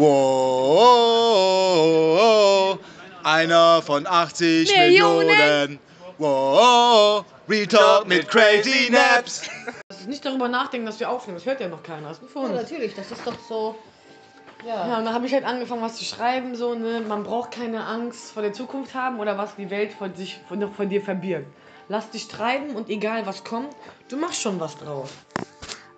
Wow, einer von 80 Millionen. Millionen. Wow, Retalk mit Crazy Naps. Das ist nicht darüber nachdenken, dass wir aufnehmen. Das hört ja noch keiner. Das ist nur für Ja, natürlich, das ist doch so. Ja. Ja, und dann habe ich halt angefangen, was zu schreiben, so, ne, man braucht keine Angst vor der Zukunft haben oder was die Welt von, sich, von, noch von dir verbirgt. Lass dich treiben und egal was kommt, du machst schon was draus.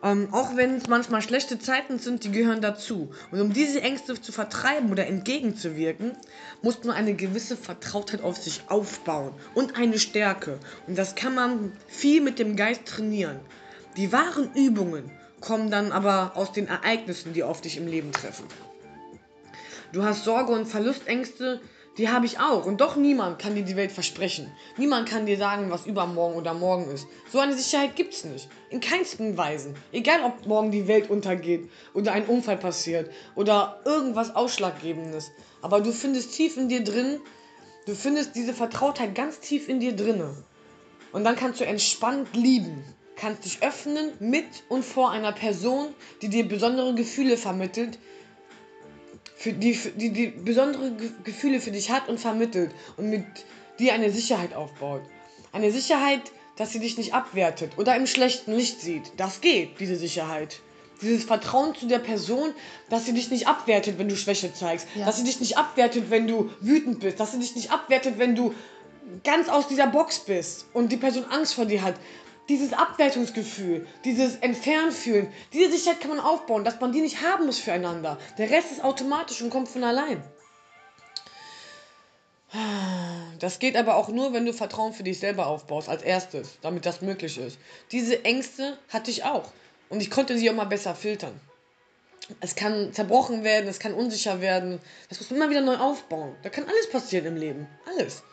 Ähm, auch wenn es manchmal schlechte Zeiten sind, die gehören dazu. Und um diese Ängste zu vertreiben oder entgegenzuwirken, muss man eine gewisse Vertrautheit auf sich aufbauen und eine Stärke. Und das kann man viel mit dem Geist trainieren. Die wahren Übungen kommen dann aber aus den Ereignissen, die auf dich im Leben treffen. Du hast Sorge und Verlustängste, die habe ich auch. Und doch niemand kann dir die Welt versprechen. Niemand kann dir sagen, was übermorgen oder morgen ist. So eine Sicherheit gibt es nicht. In keinsten Weisen. Egal, ob morgen die Welt untergeht oder ein Unfall passiert oder irgendwas Ausschlaggebendes. Aber du findest tief in dir drin, du findest diese Vertrautheit ganz tief in dir drinne. Und dann kannst du entspannt lieben. Kannst dich öffnen mit und vor einer Person, die dir besondere Gefühle vermittelt, für die, die, die besondere Ge Gefühle für dich hat und vermittelt und mit dir eine Sicherheit aufbaut. Eine Sicherheit, dass sie dich nicht abwertet oder im schlechten Licht sieht. Das geht, diese Sicherheit. Dieses Vertrauen zu der Person, dass sie dich nicht abwertet, wenn du Schwäche zeigst. Ja. Dass sie dich nicht abwertet, wenn du wütend bist. Dass sie dich nicht abwertet, wenn du ganz aus dieser Box bist und die Person Angst vor dir hat. Dieses Abwertungsgefühl, dieses Entfernfühlen, diese Sicherheit kann man aufbauen, dass man die nicht haben muss füreinander. Der Rest ist automatisch und kommt von allein. Das geht aber auch nur, wenn du Vertrauen für dich selber aufbaust, als erstes, damit das möglich ist. Diese Ängste hatte ich auch. Und ich konnte sie auch mal besser filtern. Es kann zerbrochen werden, es kann unsicher werden. Das muss man immer wieder neu aufbauen. Da kann alles passieren im Leben. Alles.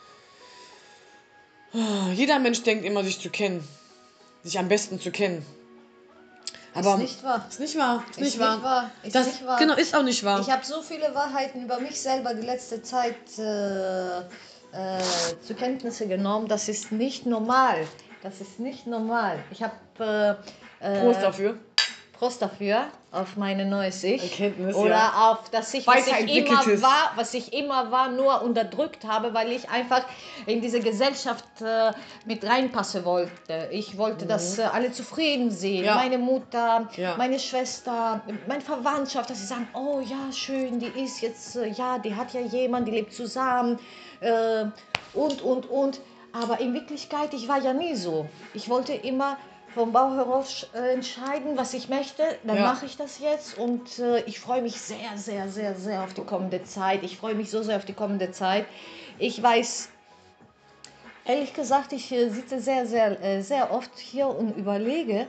Ah, Jeder Mensch denkt immer, sich zu kennen. Sich am besten zu kennen. Aber ist nicht wahr. Ist nicht wahr. Ist Ist nicht nicht wahr. wahr. Ist das, nicht wahr. Genau, ist auch nicht wahr. Ich habe so viele Wahrheiten über mich selber die letzte Zeit äh, äh, zur Kenntnisse genommen. Das ist nicht normal. Das ist nicht normal. Ich habe äh, äh, Prost dafür. Prost dafür auf meine neues Ich. Erkenntnis, Oder ja. auf das ich, was ich immer war, was ich immer war, nur unterdrückt habe, weil ich einfach in diese Gesellschaft äh, mit reinpassen wollte. Ich wollte, dass äh, alle zufrieden sehen. Mhm. Ja. Meine Mutter, Ja. meine Schwester, meine Verwandtschaft, dass sie sagen, oh ja, schön, die ist jetzt, äh, ja, die hat ja jemand, die lebt zusammen äh, und, und, und. Aber in Wirklichkeit, ich war ja nie so. Ich wollte immer vom Bauch heraus äh, entscheiden, was ich möchte. Dann Ja. mache ich das jetzt und äh, ich freue mich sehr, sehr, sehr, sehr auf die kommende Zeit. Ich freue mich so sehr auf die kommende Zeit. Ich weiß, ehrlich gesagt, ich äh, sitze sehr, sehr, äh, sehr oft hier und überlege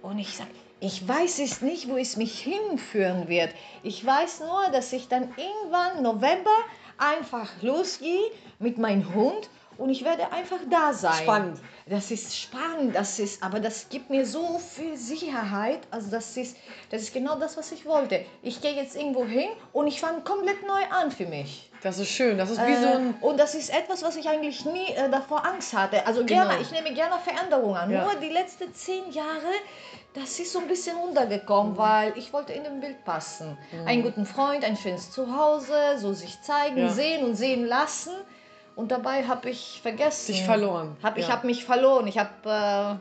und ich sage, ich weiß es nicht, wo es mich hinführen wird. Ich weiß nur, dass ich dann irgendwann November einfach losgehe mit meinem Hund und ich werde einfach da sein. Spannend. Das ist spannend, das ist, aber das gibt mir so viel Sicherheit. Also das ist, das ist genau das, was ich wollte. Ich gehe jetzt irgendwo hin und ich fange komplett neu an für mich. Das ist schön. Das ist wie so Äh, ein. und das ist etwas, was ich eigentlich nie äh, davor Angst hatte. Also Genau. gerne, ich nehme gerne Veränderungen an. Ja. Nur die letzten zehn Jahre, das ist so ein bisschen Mhm. untergekommen, weil ich wollte in dem Bild passen. Einen guten Freund, ein schönes Zuhause, so sich zeigen, Ja. sehen und sehen lassen. Und dabei habe ich vergessen. Dich verloren. Hab, Ich Ja. habe mich verloren. Ich habe äh,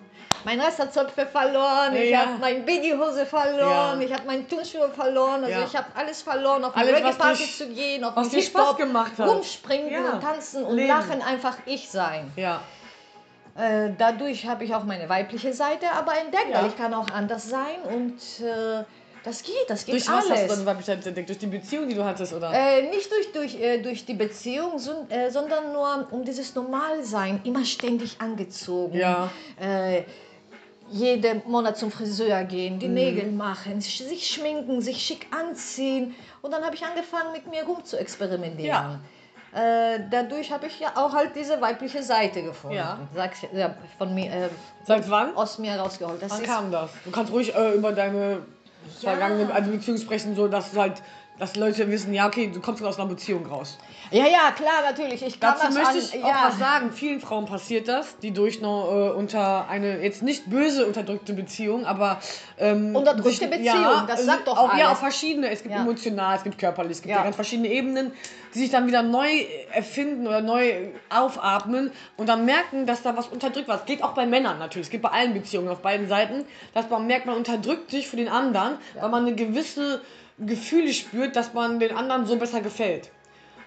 mein Resterzöpfe verloren. Ich Ja. habe meine Babyhose verloren. Ja. Ich habe meine Turnschuhe verloren. Also ich habe alles verloren, auf was Reggae-Party zu gehen, auf den Spaß gemacht hat. rumspringen und tanzen und Leben. lachen, einfach ich sein. Ja. Äh, dadurch habe ich auch meine weibliche Seite aber entdeckt, weil ich kann auch anders sein und äh, das geht, das geht Durch was hast du alles. dann Weiblichkeit entdeckt? Durch die Beziehung, die du hattest, oder? Äh, nicht durch, durch, äh, durch die Beziehung, son, äh, sondern nur um dieses Normalsein, immer ständig angezogen. Ja. Äh, jeden Monat zum Friseur gehen, Mhm. die Nägel machen, sich schminken, sich schick anziehen. Und dann habe ich angefangen, mit mir rum zu experimentieren. Ja. Äh, dadurch habe ich ja auch halt diese weibliche Seite gefunden. Ja. Sag, ich- ja, von mir, äh, Seit wann? aus mir rausgeholt. Das Wann kam das? Du kannst ruhig äh, über deine Ja. vergangene also Beziehung sprechen, so dass halt dass Leute wissen, ja, okay, du kommst aus einer Beziehung raus. Ja, ja, klar, natürlich. Ich kann Dazu das möchte an, ich auch ja. was sagen. Vielen Frauen passiert das, die durch eine, äh, unter eine jetzt nicht böse unterdrückte Beziehung, aber ähm, Unterdrückte Beziehung, das äh, sagt doch auch, Ja, alles. auf verschiedene. Es gibt Ja. emotional, es gibt körperlich, es gibt Ja. ja. ganz verschiedene Ebenen, die sich dann wieder neu erfinden oder neu aufatmen und dann merken, dass da was unterdrückt wird. Es geht auch bei Männern natürlich, es geht bei allen Beziehungen auf beiden Seiten, dass man merkt, man unterdrückt sich für den anderen, weil man eine gewisse Gefühle spürt, dass man den anderen so besser gefällt.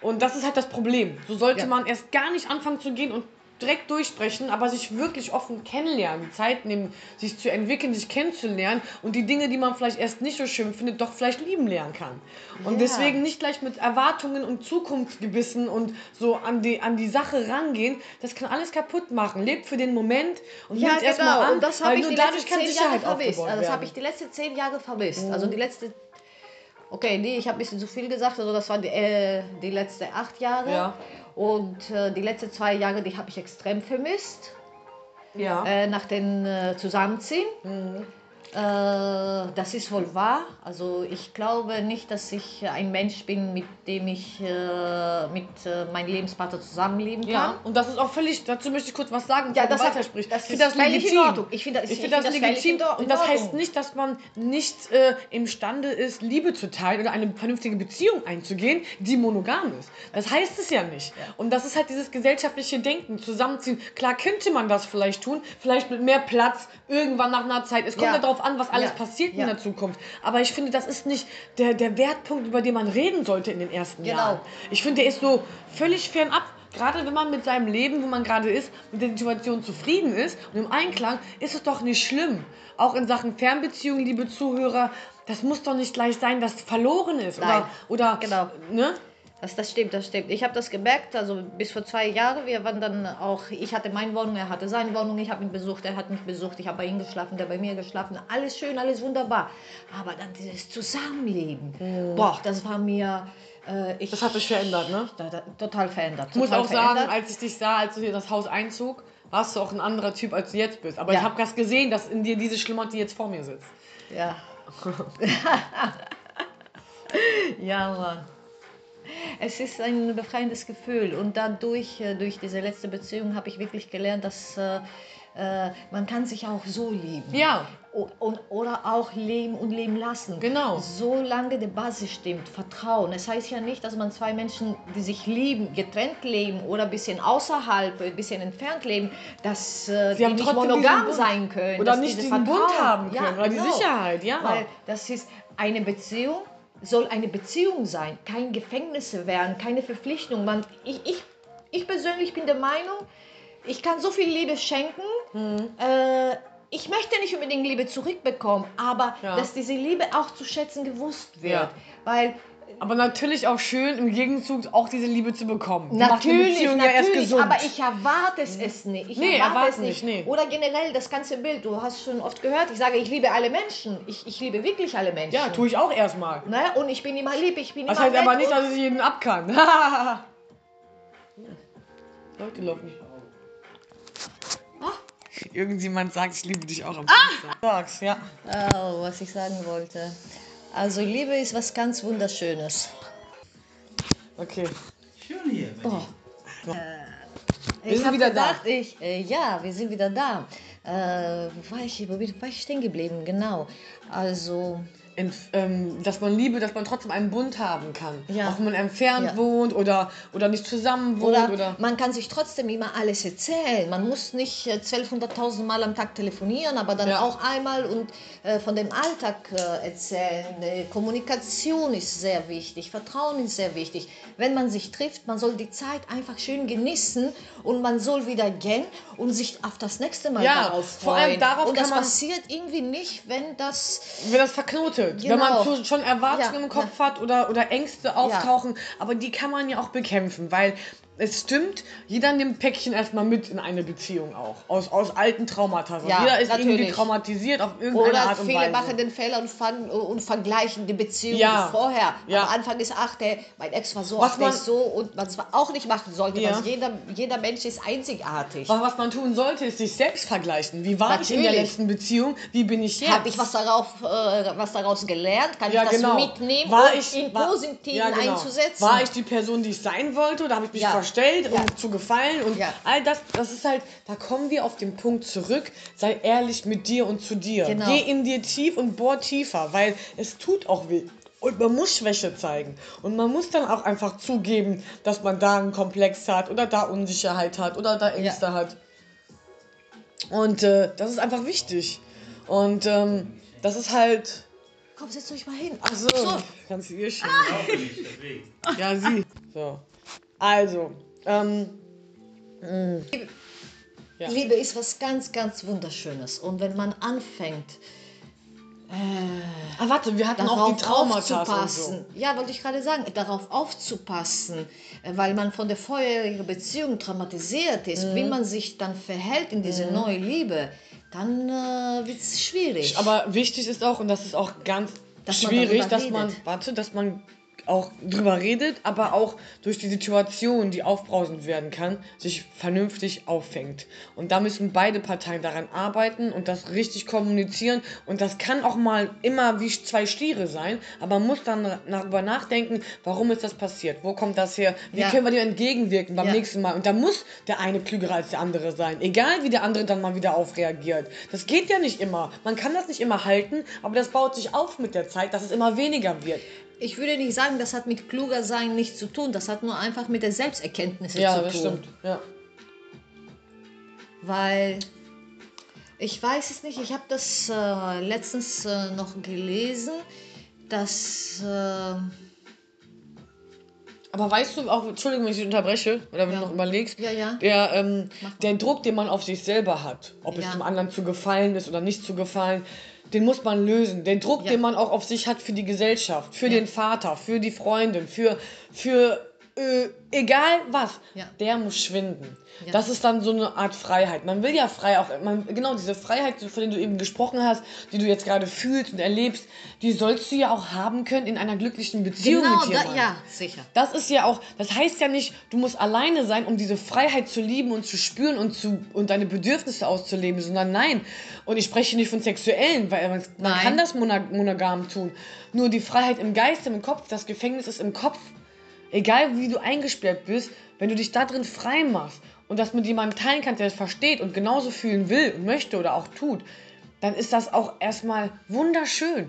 Und das ist halt das Problem. So sollte Ja. man erst gar nicht anfangen zu gehen und direkt durchsprechen, aber sich wirklich offen kennenlernen, Zeit nehmen, sich zu entwickeln, sich kennenzulernen und die Dinge, die man vielleicht erst nicht so schön findet, doch vielleicht lieben lernen kann. Und Ja. deswegen nicht gleich mit Erwartungen und Zukunftsgebissen und so an die, an die Sache rangehen, das kann alles kaputt machen. Lebt für den Moment und Ja, nimmt genau. erstmal an, und das habe weil ich nur die dadurch letzten kann zehn Jahre Sicherheit vermisst. aufgebaut Also das habe ich die letzten zehn Jahre vermisst. Also die letzte. Okay, nee, ich habe ein bisschen zu viel gesagt. Also das waren die, äh, die letzten acht Jahre. Ja. Und äh, die letzten zwei Jahre, die habe ich extrem vermisst. Ja. Äh, nach dem äh, Zusammenziehen. Mhm. Äh, das ist wohl wahr. Also ich glaube nicht, dass ich ein Mensch bin, mit dem ich äh, mit äh, meinem Lebenspartner zusammenleben kann. Ja, und das ist auch völlig, dazu möchte ich kurz was sagen, Ja, das weitersprichst. das Ich finde in Ordnung. Ich finde das- ich ich finde das, das legitim und das heißt nicht, dass man nicht äh, imstande ist, Liebe zu teilen oder eine vernünftige Beziehung einzugehen, die monogam ist. Das heißt es ja nicht. Und das ist halt dieses gesellschaftliche Denken, zusammenziehen. Klar könnte man das vielleicht tun, vielleicht mit mehr Platz, irgendwann nach einer Zeit. Es kommt ja darauf an, was alles Ja. passiert Ja. in der Zukunft. Aber ich finde, das ist nicht der, der Wertpunkt, über den man reden sollte in den ersten Genau. Jahren. Ich finde, der ist so völlig fernab. Gerade wenn man mit seinem Leben, wo man gerade ist, mit der Situation zufrieden ist und im Einklang, ist es doch nicht schlimm. Auch in Sachen Fernbeziehungen, liebe Zuhörer, das muss doch nicht gleich sein, dass verloren ist. Nein. Oder, oder Genau. ne? Das, das stimmt, das stimmt. Ich habe das gemerkt, also bis vor zwei Jahren. Wir waren dann auch, ich hatte meine Wohnung, er hatte seine Wohnung, ich habe ihn besucht, er hat mich besucht, ich habe bei ihm geschlafen, der bei mir geschlafen. Alles schön, alles wunderbar. Aber dann dieses Zusammenleben, boah, das war mir. Äh, ich, Das hat dich verändert, ne? Da, da, total verändert. Ich muss auch sagen, verändert. als ich dich sah, als du hier das Haus einzog, warst du auch ein anderer Typ, als du jetzt bist. Aber Ja. ich habe das gesehen, dass in dir diese Schlummert, die jetzt vor mir sitzt. Ja. ja, Mann. Es ist ein befreiendes Gefühl und dadurch, äh, durch diese letzte Beziehung, habe ich wirklich gelernt, dass äh, äh, man kann sich auch so lieben. Ja, Und, oder auch leben und leben lassen. Genau. Solange die Basis stimmt, Vertrauen. Es heißt ja nicht, dass man zwei Menschen, die sich lieben, getrennt leben oder ein bisschen außerhalb, ein bisschen entfernt leben, dass äh, Sie die nicht monogam Bund. sein können. Oder dass nicht diese diesen Bund Vertrauen- haben können, oder die Sicherheit, ja. Weil das ist eine Beziehung, soll eine Beziehung sein, kein Gefängnis werden, keine Verpflichtung. Man, ich, ich, ich persönlich bin der Meinung, ich kann so viel Liebe schenken. Mhm. Äh, ich möchte nicht unbedingt Liebe zurückbekommen, aber Ja. dass diese Liebe auch zu schätzen gewusst wird. Ja. Weil Aber natürlich auch schön, im Gegenzug auch diese Liebe zu bekommen. Die natürlich, ja natürlich, gesund. aber ich erwarte es, es nicht. Ich Nee, erwarte es nicht. nicht, nee. Oder generell das ganze Bild. Du hast schon oft gehört, ich sage, ich liebe alle Menschen. Ich, ich liebe wirklich alle Menschen. ja, tue ich auch erstmal. Ne? Und ich bin immer lieb, ich bin Das immer heißt aber nicht, dass ich jeden ab kann. Leute laufen. Ah. Irgendjemand sagt, ich liebe dich auch am ah! Sag's, ja. Oh, was ich sagen wollte. Also Liebe ist was ganz Wunderschönes. Okay. Schön hier. Oh. Wir ich sind wieder gedacht, Ich, äh, ja, wir sind wieder da. Äh, wo war ich, wo bin- war ich stehen geblieben? Genau. Also, Ähm, dass man Liebe, dass man trotzdem einen Bund haben kann. Ja. Auch wenn man entfernt Ja. wohnt oder, oder nicht zusammen wohnt. oder, Oder, man kann sich trotzdem immer alles erzählen. Man muss nicht äh, 1200.000 Mal am Tag telefonieren, aber dann Ja. auch einmal und äh, von dem Alltag äh, erzählen. Äh, Kommunikation ist sehr wichtig, Vertrauen ist sehr wichtig. Wenn man sich trifft, man soll die Zeit einfach schön genießen und man soll wieder gehen und sich auf das nächste Mal Ja, darauf freuen. vor allem darauf und das man- passiert irgendwie nicht, wenn das wenn das verknotet. Wenn Genau. man zu, schon Erwartungen Ja, im Kopf hat oder, oder Ängste auftauchen. Aber die kann man ja auch bekämpfen, weil es stimmt, jeder nimmt Päckchen erstmal mit in eine Beziehung auch. Aus, aus alten Traumata. Ja, jeder ist irgendwie natürlich. traumatisiert auf irgendeine Oder Art und viele Weise. machen den Fehler und, fangen, und vergleichen die Beziehung Ja. vorher. Ja. Am Anfang ist, ach, der, mein Ex war so, Was ach, man- so und man es auch nicht machen sollte. Ja. jeder, jeder Mensch ist einzigartig. Aber was man tun sollte, ist sich selbst vergleichen. Wie war ich in der Natürlich. letzten Beziehung? Wie bin ich jetzt? Habe ich was, darauf, äh, was daraus gelernt? Kann ich das genau. mitnehmen war ich, in war- Positiven genau. einzusetzen? War ich die Person, die ich sein wollte? Oder habe ich mich Ja. Verstellt, um Ja. zu gefallen? Und Ja. all das, das ist halt, da kommen wir auf den Punkt zurück. Sei ehrlich mit dir und zu dir. Genau. Geh in dir tief und bohr tiefer, weil es tut auch weh. Und man muss Schwäche zeigen. Und man muss dann auch einfach zugeben, dass man da einen Komplex hat oder da Unsicherheit hat oder da Ängste hat. Und äh, das ist einfach wichtig. Und ähm, das ist halt. Komm, setzt euch mal hin. Ach so, So. kannst du ihr schon. Ja, sie. So. Also, ähm. mh. Ja. Liebe ist was ganz, ganz Wunderschönes. Und wenn man anfängt, Ah, warte, wir hatten auch die Traumata und so. aufzupassen. Ja, wollte ich gerade sagen, darauf aufzupassen, äh, weil man von der vorherigen Beziehung traumatisiert ist, Mhm. wie man sich dann verhält in diese neue Liebe, dann äh, wird es schwierig. Aber wichtig ist auch, und das ist auch ganz Dass man schwierig, darüber dass man, warte, dass man auch drüber redet, aber auch durch die Situation, die aufbrausend werden kann, sich vernünftig auffängt. Und da müssen beide Parteien daran arbeiten und das richtig kommunizieren. Und das kann auch mal immer wie zwei Stiere sein, aber man muss dann darüber nachdenken, warum ist das passiert? Wo kommt das her? Wie Ja. können wir dem entgegenwirken beim Ja. nächsten Mal? Und da muss der eine klüger als der andere sein. Egal wie der andere dann mal wieder aufreagiert. Das geht ja nicht immer. Man kann das nicht immer halten, aber das baut sich auf mit der Zeit, dass es immer weniger wird. Ich würde nicht sagen, das hat mit kluger sein nichts zu tun, das hat nur einfach mit der Selbsterkenntnis Ja, zu das tun. stimmt. Ja. Weil ich weiß es nicht, ich habe das äh, letztens äh, noch gelesen, dass äh, Aber weißt du auch, Entschuldigung, wenn ich dich unterbreche, oder wenn Ja. du noch überlegst, Ja, ja. Der, ähm, der Druck, den man auf sich selber hat, ob es Ja. dem anderen zu gefallen ist oder nicht zu gefallen, den muss man lösen. Den Druck, Ja. den man auch auf sich hat für die Gesellschaft, für Ja. den Vater, für die Freundin, für, für äh, egal was, Ja. der muss schwinden. Ja. Das ist dann so eine Art Freiheit. Man will ja frei auch, man, genau diese Freiheit, von der du eben gesprochen hast, die du jetzt gerade fühlst und erlebst, die sollst du ja auch haben können in einer glücklichen Beziehung genau, mit da, jemandem. ja, sicher. Das ist ja auch, das heißt ja nicht, du musst alleine sein, um diese Freiheit zu lieben und zu spüren und, zu, und deine Bedürfnisse auszuleben, sondern nein. Und ich spreche nicht von sexuellen, weil man, man kann das mono- monogam tun. Nur die Freiheit im Geist, im Kopf, das Gefängnis ist im Kopf. Egal wie du eingesperrt bist, wenn du dich da drin frei machst und das mit jemandem teilen kannst, der es versteht und genauso fühlen will und möchte oder auch tut, dann ist das auch erstmal wunderschön.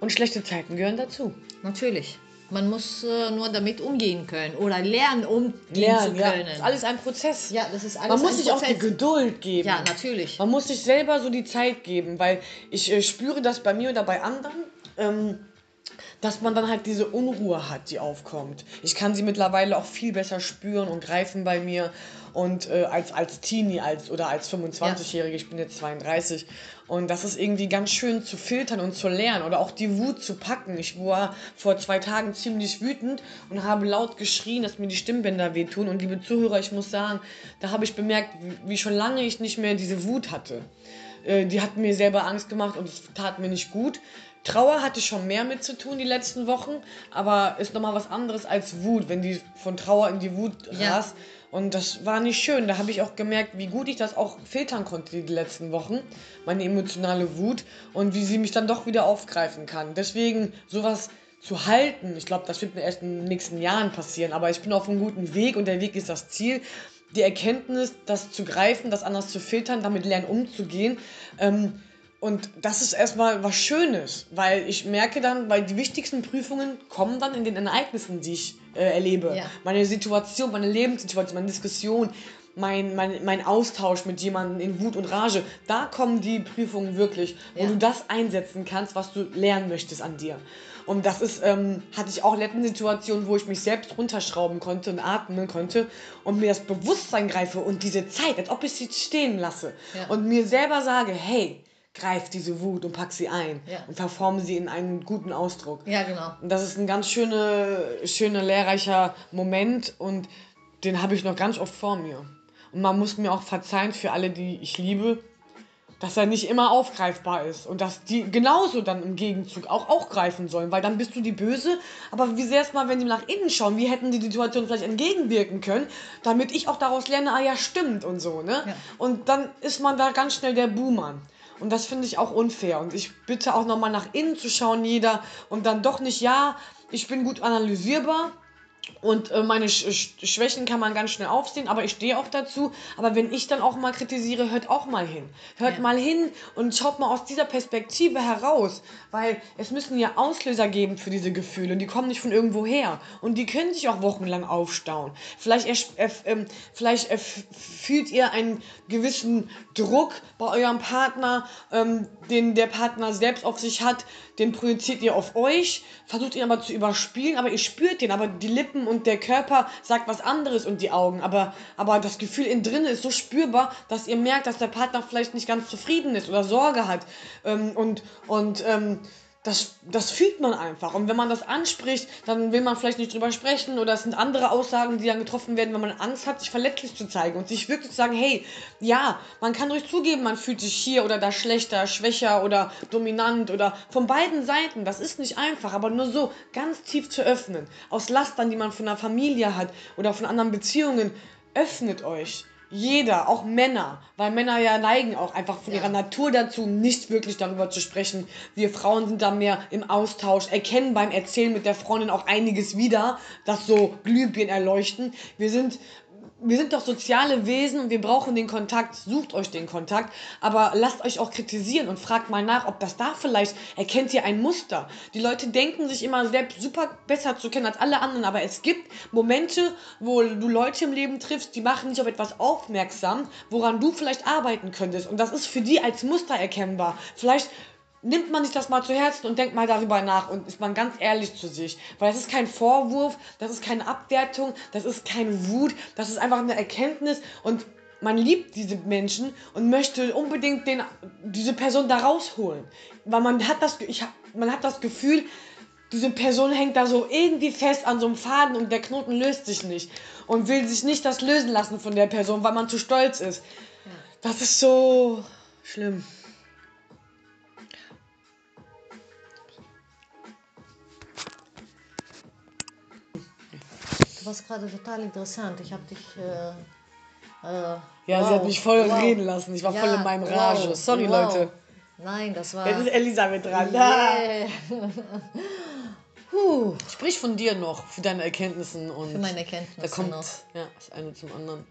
Und schlechte Zeiten gehören dazu. Natürlich. Man muss äh, nur damit umgehen können oder lernen, umgehen Lernen, zu ja. können. Das ist alles ein Prozess. Ja, das ist alles Man muss sich auch die Prozess. Geduld geben. Ja, natürlich. Man muss sich selber so die Zeit geben, weil ich äh, spüre das bei mir oder bei anderen, ähm, dass man dann halt diese Unruhe hat, die aufkommt. Ich kann sie mittlerweile auch viel besser spüren und greifen bei mir. Und äh, als, als Teenie als, oder als 25-Jährige, ich bin jetzt 32. Und das ist irgendwie ganz schön zu filtern und zu lernen oder auch die Wut zu packen. Ich war vor zwei Tagen ziemlich wütend und habe laut geschrien, dass mir die Stimmbänder wehtun. Und liebe Zuhörer, ich muss sagen, da habe ich bemerkt, wie, wie schon lange ich nicht mehr diese Wut hatte. Äh, die hat mir selber Angst gemacht und es tat mir nicht gut. Trauer hatte schon mehr mit zu tun die letzten Wochen, aber ist nochmal was anderes als Wut, wenn die von Trauer in die Wut Ja. rast. Und das war nicht schön. Da habe ich auch gemerkt, wie gut ich das auch filtern konnte die letzten Wochen, meine emotionale Wut und wie sie mich dann doch wieder aufgreifen kann. Deswegen sowas zu halten, ich glaube, das wird mir erst in den nächsten Jahren passieren, aber ich bin auf einem guten Weg und der Weg ist das Ziel. Die Erkenntnis, das zu greifen, das anders zu filtern, damit lernen umzugehen. Ähm, und das ist erstmal was Schönes, weil ich merke dann, weil die wichtigsten Prüfungen kommen dann in den Ereignissen, die ich äh, erlebe. Ja. Meine Situation, meine Lebenssituation, meine Diskussion, mein, mein, mein Austausch mit jemandem in Wut und Rage. Da kommen die Prüfungen wirklich, wo Ja. du das einsetzen kannst, was du lernen möchtest an dir. Und das ist, ähm, hatte ich auch letzte Situationen, wo ich mich selbst runterschrauben konnte und atmen konnte und mir das Bewusstsein greife und diese Zeit, als ob ich sie stehen lasse Ja. und mir selber sage, hey, greif diese Wut und pack sie ein Ja. und verforme sie in einen guten Ausdruck. Ja, genau. Und das ist ein ganz schöne, schöner, lehrreicher Moment und den habe ich noch ganz oft vor mir. Und man muss mir auch verzeihen für alle, die ich liebe, dass er nicht immer aufgreifbar ist und dass die genauso dann im Gegenzug auch, auch greifen sollen, weil dann bist du die Böse. Aber wie sehr es mal, wenn sie nach innen schauen, wie hätten die die Situation vielleicht entgegenwirken können, damit ich auch daraus lerne, ah ja, stimmt und so, ne? Ja. Und dann ist man da ganz schnell der Buhmann. Und das finde ich auch unfair. Und ich bitte auch nochmal nach innen zu schauen, jeder. Und dann doch nicht, ja, ich bin gut analysierbar. Und äh, meine Sch Sch Schwächen kann man ganz schnell aufsehen, aber ich stehe auch dazu. Aber wenn ich dann auch mal kritisiere, hört auch mal hin. Hört Ja. mal hin und schaut mal aus dieser Perspektive heraus. Weil es müssen ja Auslöser geben für diese Gefühle. Und die kommen nicht von irgendwo her. Und die können sich auch wochenlang aufstauen. Vielleicht, äh, ähm, vielleicht äh, fühlt ihr einen gewissen Druck bei eurem Partner, ähm, den der Partner selbst auf sich hat. Den projiziert ihr auf euch, versucht ihn aber zu überspielen, aber ihr spürt den. Aber die Lippen und der Körper sagt was anderes und die Augen. Aber, aber das Gefühl innen drin ist so spürbar, dass ihr merkt, dass der Partner vielleicht nicht ganz zufrieden ist oder Sorge hat. Ähm, und und ähm, das, das fühlt man einfach. Und wenn man das anspricht, dann will man vielleicht nicht drüber sprechen oder es sind andere Aussagen, die dann getroffen werden, wenn man Angst hat, sich verletzlich zu zeigen und sich wirklich zu sagen, hey, ja, man kann ruhig zugeben, man fühlt sich hier oder da schlechter, schwächer oder dominant oder von beiden Seiten. Das ist nicht einfach, aber nur so ganz tief zu öffnen. Aus Lastern, die man von einer Familie hat oder von anderen Beziehungen, öffnet euch. Jeder, auch Männer, weil Männer ja neigen auch einfach von Ja. ihrer Natur dazu, nicht wirklich darüber zu sprechen. Wir Frauen sind da mehr im Austausch, erkennen beim Erzählen mit der Freundin auch einiges wieder, das so Glühbirnen erleuchten. Wir sind wir sind doch soziale Wesen und wir brauchen den Kontakt. Sucht euch den Kontakt, aber lasst euch auch kritisieren und fragt mal nach, ob das da vielleicht erkennt ihr ein Muster. Die Leute denken sich immer selbst super besser zu kennen als alle anderen, aber es gibt Momente, wo du Leute im Leben triffst, die machen dich auf etwas aufmerksam, woran du vielleicht arbeiten könntest und das ist für die als Muster erkennbar. Vielleicht nimmt man sich das mal zu Herzen und denkt mal darüber nach und ist man ganz ehrlich zu sich. Weil das ist kein Vorwurf, das ist keine Abwertung, das ist keine Wut, das ist einfach eine Erkenntnis und man liebt diese Menschen und möchte unbedingt den, diese Person da rausholen. Weil man hat das, ich man hat das Gefühl, diese Person hängt da so irgendwie fest an so einem Faden und der Knoten löst sich nicht und will sich nicht das lösen lassen von der Person, weil man zu stolz ist. Das ist so schlimm. Warst gerade total interessant. Ich habe dich. Äh, äh, Ja, wow, sie hat mich voll wow. reden lassen. Ich war voll in meinem wow, Rage. Sorry, wow. Leute. Nein, das war. Jetzt ist Elisabeth dran. Yeah. Puh, Sprich von dir noch, für deine Erkenntnissen und für meine da Erkenntnisse kommt noch. ja, das eine zum anderen.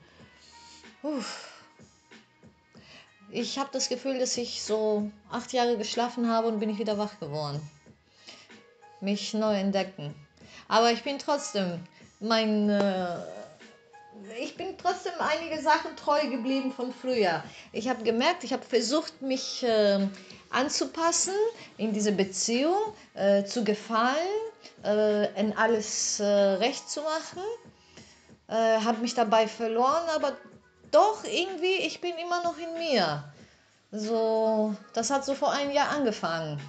Ich habe das Gefühl, dass ich so acht Jahre geschlafen habe und bin ich wieder wach geworden. Mich neu entdecken. Aber ich bin trotzdem mein. Äh, ich bin trotzdem einige Sachen treu geblieben von früher. Ich habe gemerkt, ich habe versucht, mich äh, anzupassen in diese Beziehung, äh, zu gefallen, äh, in alles äh, recht zu machen äh, habe mich dabei verloren, aber doch irgendwie, ich bin immer noch in mir. So, das hat so vor einem Jahr angefangen.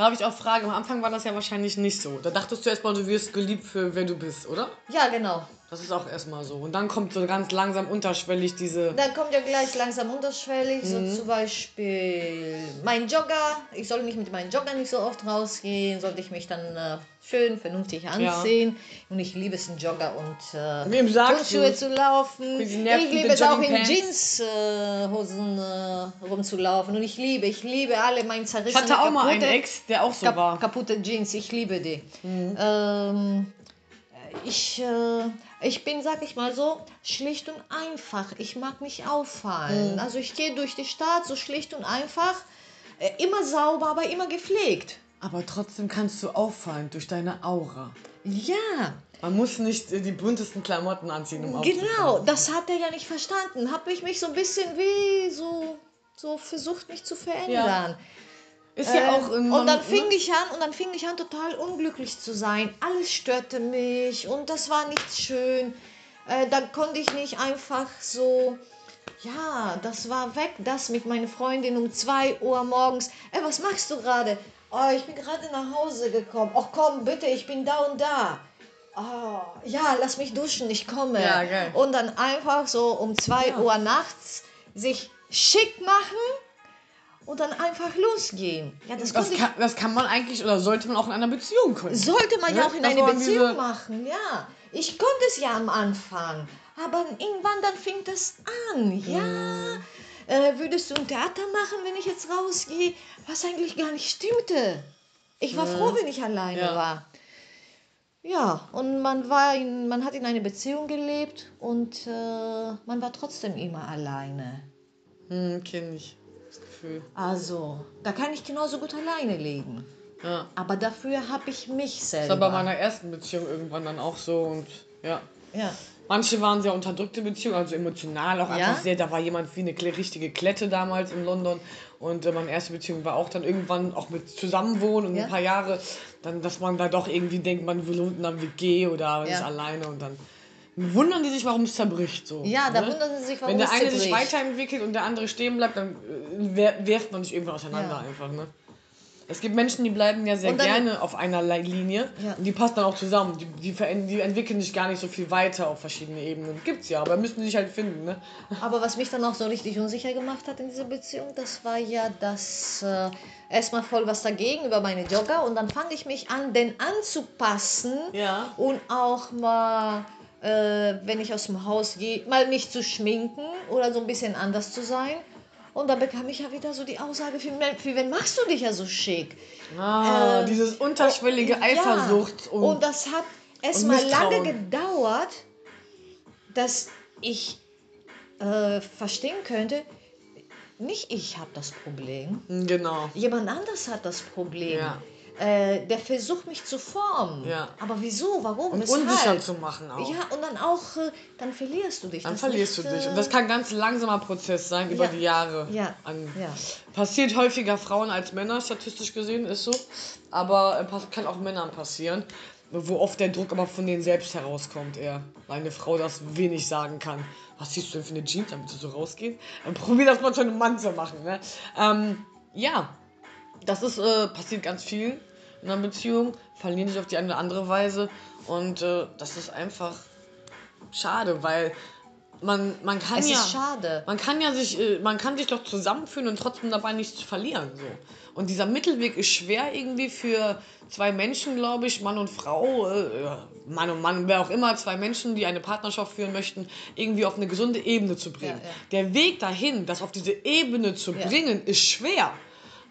Darf ich auch fragen, am Anfang war das ja wahrscheinlich nicht so. Da dachtest du erstmal, du wirst geliebt für wer du bist, oder? Ja, genau. Das ist auch erstmal so. Und dann kommt so ganz langsam unterschwellig diese. Dann kommt ja gleich langsam unterschwellig, Mhm. so zum Beispiel mein Jogger. Ich soll nicht mit meinem Jogger nicht so oft rausgehen, sollte ich mich dann äh, schön vernünftig anziehen. Und ich liebe es, einen Jogger und äh, Turnschuhe zu laufen. Ich liebe es auch in. Jeanshosen äh, rumzulaufen. Und ich liebe, ich liebe alle meine Ich zerrissene hatte auch mal einen kaputte- Ex, der auch so Kap war. kaputte Jeans, ich liebe die. Mhm. Ähm, ich, äh, ich bin, sag ich mal so, schlicht und einfach. Ich mag nicht auffallen. Mhm. Also ich gehe durch die Stadt so schlicht und einfach. Äh, immer sauber, aber immer gepflegt. Aber trotzdem kannst du auffallen durch deine Aura. Ja, Man muss nicht äh, die buntesten Klamotten anziehen, um genau. Das hat er ja nicht verstanden. Habe ich mich so ein bisschen wie so, so versucht, mich zu verändern. Ist ja auch Ähm, in und dann ne? fing ich an und dann fing ich an total unglücklich zu sein. Alles störte mich und das war nicht schön. Äh, dann konnte ich nicht einfach so ja, das war weg, das mit meiner Freundin um 2 Uhr morgens. Ey, was machst du gerade? Oh, ich bin gerade nach Hause gekommen. Ach komm, bitte, ich bin da und da. oh, ja, lass mich duschen, ich komme. Ja, geil. Und dann einfach so um 2 Ja. Uhr nachts sich schick machen und dann einfach losgehen. Ja, das, Das kann, das kann man eigentlich oder sollte man auch in einer Beziehung können. Sollte man ja Ne? auch in Dass eine man Beziehung diese- machen, ja. Ich konnte es ja am Anfang, aber irgendwann dann fing das an, ja. Mhm. Äh, würdest du ein Theater machen, wenn ich jetzt rausgehe, was eigentlich gar nicht stimmte. Ich war froh, wenn ich alleine Ja. war. Ja, und man, war in, man hat in einer Beziehung gelebt und äh, man war trotzdem immer alleine. Hm, kenn ich. Das Gefühl. Also, da kann ich genauso gut alleine leben. Ja. Aber dafür habe ich mich Das selber. war bei meiner ersten Beziehung irgendwann dann auch so und ja. ja. Manche waren sehr unterdrückte Beziehungen, also emotional auch Ja? einfach sehr. Da war jemand wie eine richtige Klette damals in London. Und äh, meine erste Beziehung war auch dann irgendwann auch mit Zusammenwohnen und Ja? ein paar Jahre, dann, dass man da doch irgendwie denkt, man will unten am WG oder ist alleine und dann wundern die sich, warum es zerbricht. So, Ja, da ne? wundern sie sich, warum Wenn der es eine sich zerbricht. weiterentwickelt und der andere stehen bleibt, dann äh, wer- werft man sich irgendwann auseinander Ja. einfach. Ne? Es gibt Menschen, die bleiben ja sehr dann- gerne auf einer Li- Linie Ja. und die passen dann auch zusammen. Die, die, die entwickeln sich gar nicht so viel weiter auf verschiedene Ebenen. Gibt's ja, aber müssen sich halt finden. Ne? Aber was mich dann auch so richtig unsicher gemacht hat in dieser Beziehung, das war ja das äh, erstmal voll was dagegen über meine Jogger und dann fange ich mich an, den anzupassen Ja. und auch mal, äh, wenn ich aus dem Haus gehe, mal mich zu schminken oder so ein bisschen anders zu sein. Und dann bekam ich ja wieder so die Aussage, für, für wen machst du dich ja so schick? Ah, Ähm, dieses unterschwellige oh, Eifersucht. Ja. Und, Und das hat erstmal lange gedauert, dass ich äh, verstehen könnte, nicht ich habe das Problem, genau. jemand anders hat das Problem. Ja. Äh, der versucht mich zu formen. Ja. Aber wieso? Warum? Und Weshalb? unsicher zu machen auch. Ja, und dann auch, äh, dann verlierst du dich. Dann Das verlierst nicht, du dich. äh, Und das kann ein ganz langsamer Prozess sein über Ja. die Jahre. Ja. An, Ja. Passiert häufiger Frauen als Männer, statistisch gesehen, ist so. Aber äh, kann auch Männern passieren. Wo oft der Druck aber von denen selbst herauskommt eher. Weil eine Frau das wenig sagen kann. Was siehst du denn für eine Jeans, damit du so rausgehst? Dann probier das mal zu einem Mann zu machen. Ne? Ähm, ja, das ist äh, passiert ganz vielen in einer Beziehung. Verlieren sich auf die eine oder andere Weise. Und äh, das ist einfach schade, weil man, man kann Es ja. ist schade. Man kann ja sich, äh, man kann sich doch zusammenführen und trotzdem dabei nichts verlieren. So. Und dieser Mittelweg ist schwer irgendwie für zwei Menschen, glaube ich, Mann und Frau, äh, Mann und Mann, wer auch immer, zwei Menschen, die eine Partnerschaft führen möchten, irgendwie auf eine gesunde Ebene zu bringen. Ja, ja. Der Weg dahin, das auf diese Ebene zu Ja. bringen, ist schwer.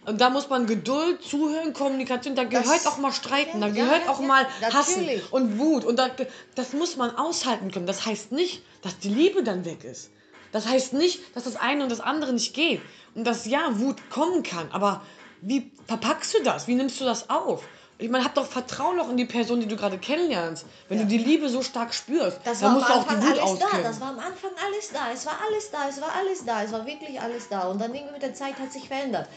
Und da muss man Geduld, Zuhören, Kommunikation, da gehört auch mal Streiten, da ja, gehört ja, auch ja, mal Hassen natürlich. und Wut. Und da, das muss man aushalten können. Das heißt nicht, dass die Liebe dann weg ist. Das heißt nicht, dass das eine und das andere nicht geht. Und dass ja, Wut kommen kann. Aber wie verpackst du das? Wie nimmst du das auf? Ich meine, hab doch Vertrauen auch in die Person, die du gerade kennenlernst. Wenn Ja. du die Liebe so stark spürst, Das dann musst du auch die Wut alles da. auskennen. Das war am Anfang alles da. Es war alles da. Es war alles da. Es war wirklich alles da. Und dann irgendwie mit der Zeit hat sich verändert.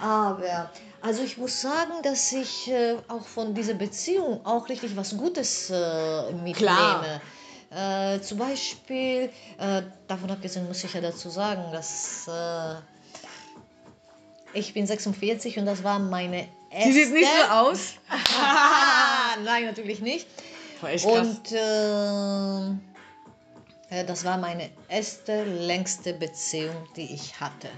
Aber, also ich muss sagen, dass ich äh, auch von dieser Beziehung auch richtig was Gutes äh, mitnehme. Klar. Äh, zum Beispiel, äh, davon abgesehen muss ich ja dazu sagen, dass äh, ich bin 46 und das war meine erste... Die sieht nicht so aus. Nein, natürlich nicht. War echt krass. Und äh, äh, das war meine erste, längste Beziehung, die ich hatte.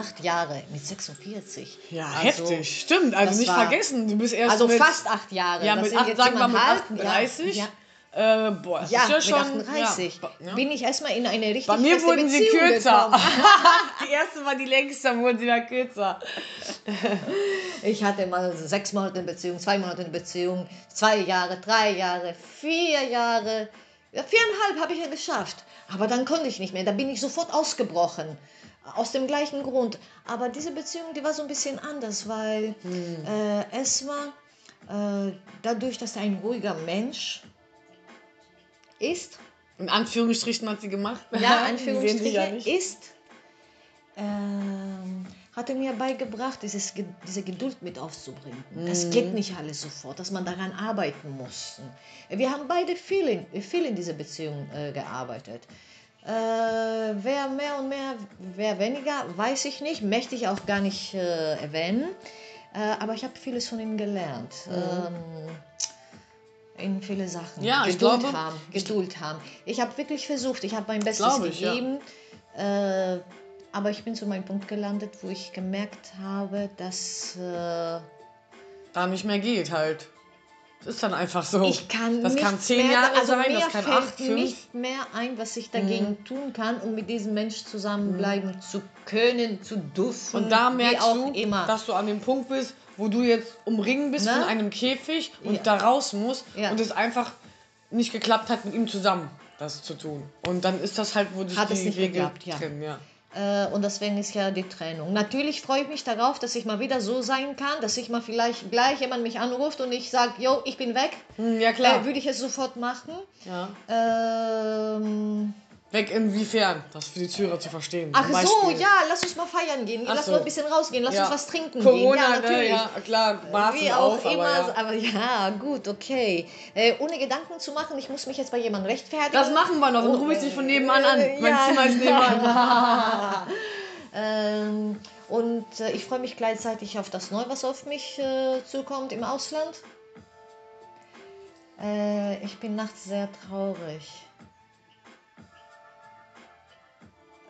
Acht Jahre mit 46. ja, Also, heftig. Stimmt, also nicht war- vergessen. Du bist erst Also mit, fast acht Jahre. Ja, Das mit acht, sagen wir mit siebeneinhalb. 38. Ja, Äh, boah, das ja, ist ja mit schon. 38 Ja, ja. bin ich erstmal in eine richtig Bei mir wurden sie Beziehung kürzer. gekommen. die erste war die längste, dann wurden sie wieder kürzer. Ich hatte mal sechs Monate in Beziehung, zwei Monate in Beziehung, zwei Jahre, drei Jahre, vier Jahre. Ja, viereinhalb habe ich ja geschafft. Aber dann konnte ich nicht mehr. Da bin ich sofort ausgebrochen. Aus dem gleichen Grund. Aber diese Beziehung, die war so ein bisschen anders, weil äh, erstmal äh, dadurch, dass er ein ruhiger Mensch ist, In Anführungsstrichen hat sie gemacht. ja, Die sehen sich Anführungsstriche, ja ist, ähm, hat er mir beigebracht, dieses, diese Geduld mit aufzubringen. Mhm. Das geht nicht alles sofort, dass man daran arbeiten muss. Wir haben beide viel in, viel in dieser Beziehung äh, gearbeitet. Äh, wer mehr und mehr, wer weniger, weiß ich nicht, möchte ich auch gar nicht äh, erwähnen. Äh, aber ich habe vieles von ihm gelernt. Mhm. Ähm, in viele Sachen. Ja, ich Geduld glaube- haben, Geduld haben. Ich habe wirklich versucht, ich habe mein Bestes ich, ja. gegeben, äh, aber ich bin zu meinem Punkt gelandet, wo ich gemerkt habe, dass äh, Da nicht mehr geht halt. Das ist dann einfach so. ich kann Das kann zehn mehr, Jahre also sein, mir das kann fällt acht, fünf. Mhm. nicht mehr ein, was ich dagegen tun kann, um mit diesem Mensch zusammenbleiben zu können, zu dürfen, Und da merkst auch du, immer. dass du an dem Punkt bist, wo du jetzt umringen bist Ne? von einem Käfig und Ja. da raus musst Ja. und es einfach nicht geklappt hat, mit ihm zusammen das zu tun. Und dann ist das halt, wo sich Hat die es nicht Wege geklappt, ja. trennen. Ja. Äh, und deswegen ist ja die Trennung. Natürlich freue ich mich darauf, dass ich mal wieder so sein kann, dass ich mal vielleicht gleich jemand mich anruft und ich sage, yo, ich bin weg. Hm, ja, klar. Äh, würde ich es sofort machen. ja. Ähm, Weg inwiefern? Das für die Zuhörer zu verstehen. ach so, ja, lass uns mal feiern gehen. Ach lass so. mal ein bisschen rausgehen. Lass Ja. uns was trinken gehen. Corona, Ja, ne? natürlich. Ja, klar, Maßen Wie auch auf, immer, aber ja. aber ja, gut, okay. Äh, ohne Gedanken zu machen, ich muss mich jetzt bei jemandem rechtfertigen. Das machen wir noch, dann rufe ich dich von nebenan an. Äh, Mein. Zimmer ist nebenan. ähm, und äh, ich freue mich gleichzeitig auf das Neue, was auf mich äh, zukommt im Ausland. Äh, ich bin nachts sehr traurig,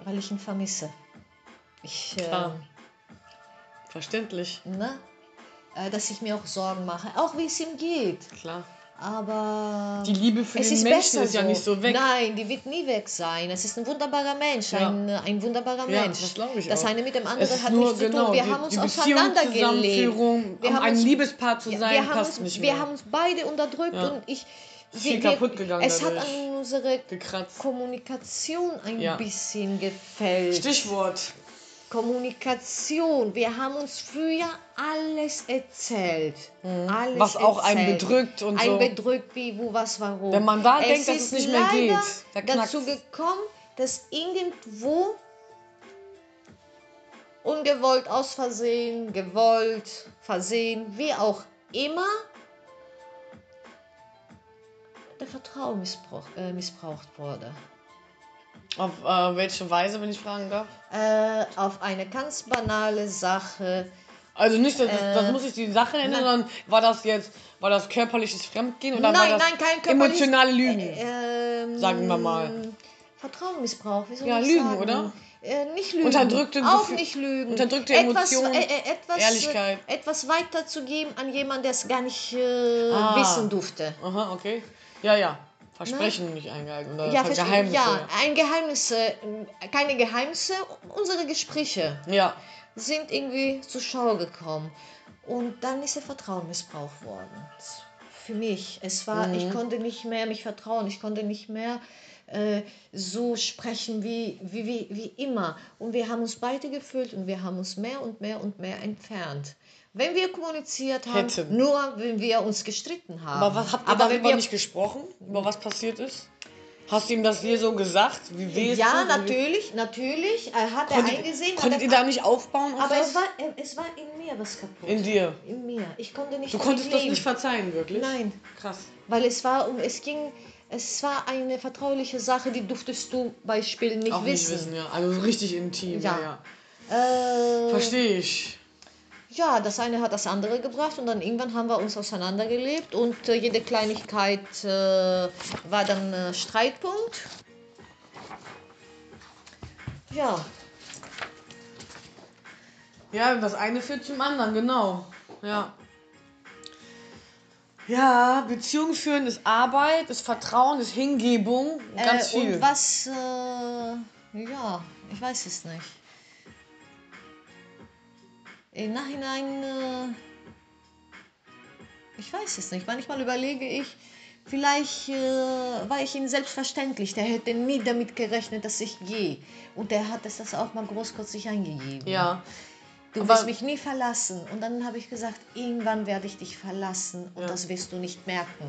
weil ich ihn vermisse. Ich, Klar. äh, Verständlich, ne? äh, dass ich mir auch Sorgen mache, auch wie es ihm geht. klar. Aber Die Liebe für es den ist Menschen ist ja so. nicht so weg. Nein, die wird nie weg sein. Es ist ein wunderbarer Mensch, Ja. ein, ein wunderbarer Ja, Mensch. das glaube ich Das auch. eine mit dem anderen hat nur, nichts zu genau, tun. Wir die, haben uns auseinandergelebt. Wir um haben ein uns- Liebespaar zu Ja, sein, wir, haben passt uns, nicht wir mehr. haben uns beide unterdrückt Ja. und ich. Viel kaputt gegangen Es hat an unsere Gekratzt. Kommunikation ein Ja. bisschen gefällt. Stichwort. Kommunikation. Wir haben uns früher alles erzählt. Alles Mhm. Was auch einen erzählt. bedrückt und ein so. bedrückt, wie, wo, was, warum. Wenn man da denkt, dass es nicht mehr geht, da dazu gekommen, dass irgendwo ungewollt, aus Versehen, gewollt, versehen, wie auch immer, der Vertrauen äh, missbraucht wurde. Auf äh, welche Weise, wenn ich fragen darf? Äh, auf eine ganz banale Sache. Also nicht, das, Äh, das muss ich die Sache nennen, sondern war das jetzt, war das körperliches Fremdgehen oder war nein, das nein, kein körperliches- emotionale Lügen? Ähm, Sagen wir mal. Vertrauensmissbrauch, wie soll Ja, Lügen, sagen? oder? Äh, nicht Lügen. Unterdrückte Auch nicht Lügen. unterdrückte etwas, Emotionen, äh, äh, etwas, Ehrlichkeit. Äh, etwas weiterzugeben an jemanden, der es gar nicht äh, Ah. wissen durfte. Aha, okay. Ja, ja. Versprechen nicht eingehalten oder Ja, Geheimnisse. ja, ein Geheimnis, äh, keine Geheimnisse, unsere Gespräche ja. sind irgendwie zur Schau gekommen. Und dann ist der Vertrauen missbraucht worden. Für mich. Es war, Mhm. ich konnte nicht mehr mich vertrauen, ich konnte nicht mehr äh, so sprechen wie, wie, wie, wie immer. Und wir haben uns beide gefühlt und wir haben uns mehr und mehr und mehr entfernt. Wenn wir kommuniziert haben, Hätten. nur wenn wir uns gestritten haben. Aber was habt ihr Aber darüber wir nicht gesprochen, über was passiert ist? Hast du ihm das hier so gesagt? Wie weh ja, natürlich, natürlich. Er hat er Konntet, eingesehen. konntet ihr da nicht aufbauen? Auf aber was? es war, es war in mir was kaputt. In dir. In mir. Ich konnte nicht Du konntest das nicht verzeihen, wirklich? Nein, Krass. weil es war um, es ging, es war eine vertrauliche Sache, die durftest du Beispiel nicht Auch wissen. nicht wissen, ja. Also richtig intim, ja, Ja. ja. Äh, Verstehe ich. Ja, das eine hat das andere gebracht und dann irgendwann haben wir uns auseinandergelebt und äh, jede Kleinigkeit äh, war dann äh, Streitpunkt. Ja, Ja, das eine führt zum anderen, genau. Ja. Ja, Beziehung führen ist Arbeit, ist Vertrauen, ist Hingebung, ganz äh, viel. Und was, äh, ja, ich weiß es nicht. Im Nachhinein, äh, ich weiß es nicht. Manchmal überlege ich, vielleicht äh, war ich ihm selbstverständlich. Der hätte nie damit gerechnet, dass ich gehe. Und der hat es das auch mal großkotzig eingegeben. Ja. Du aber- wirst mich nie verlassen. Und dann habe ich gesagt, irgendwann werde ich dich verlassen und Ja. das wirst du nicht merken.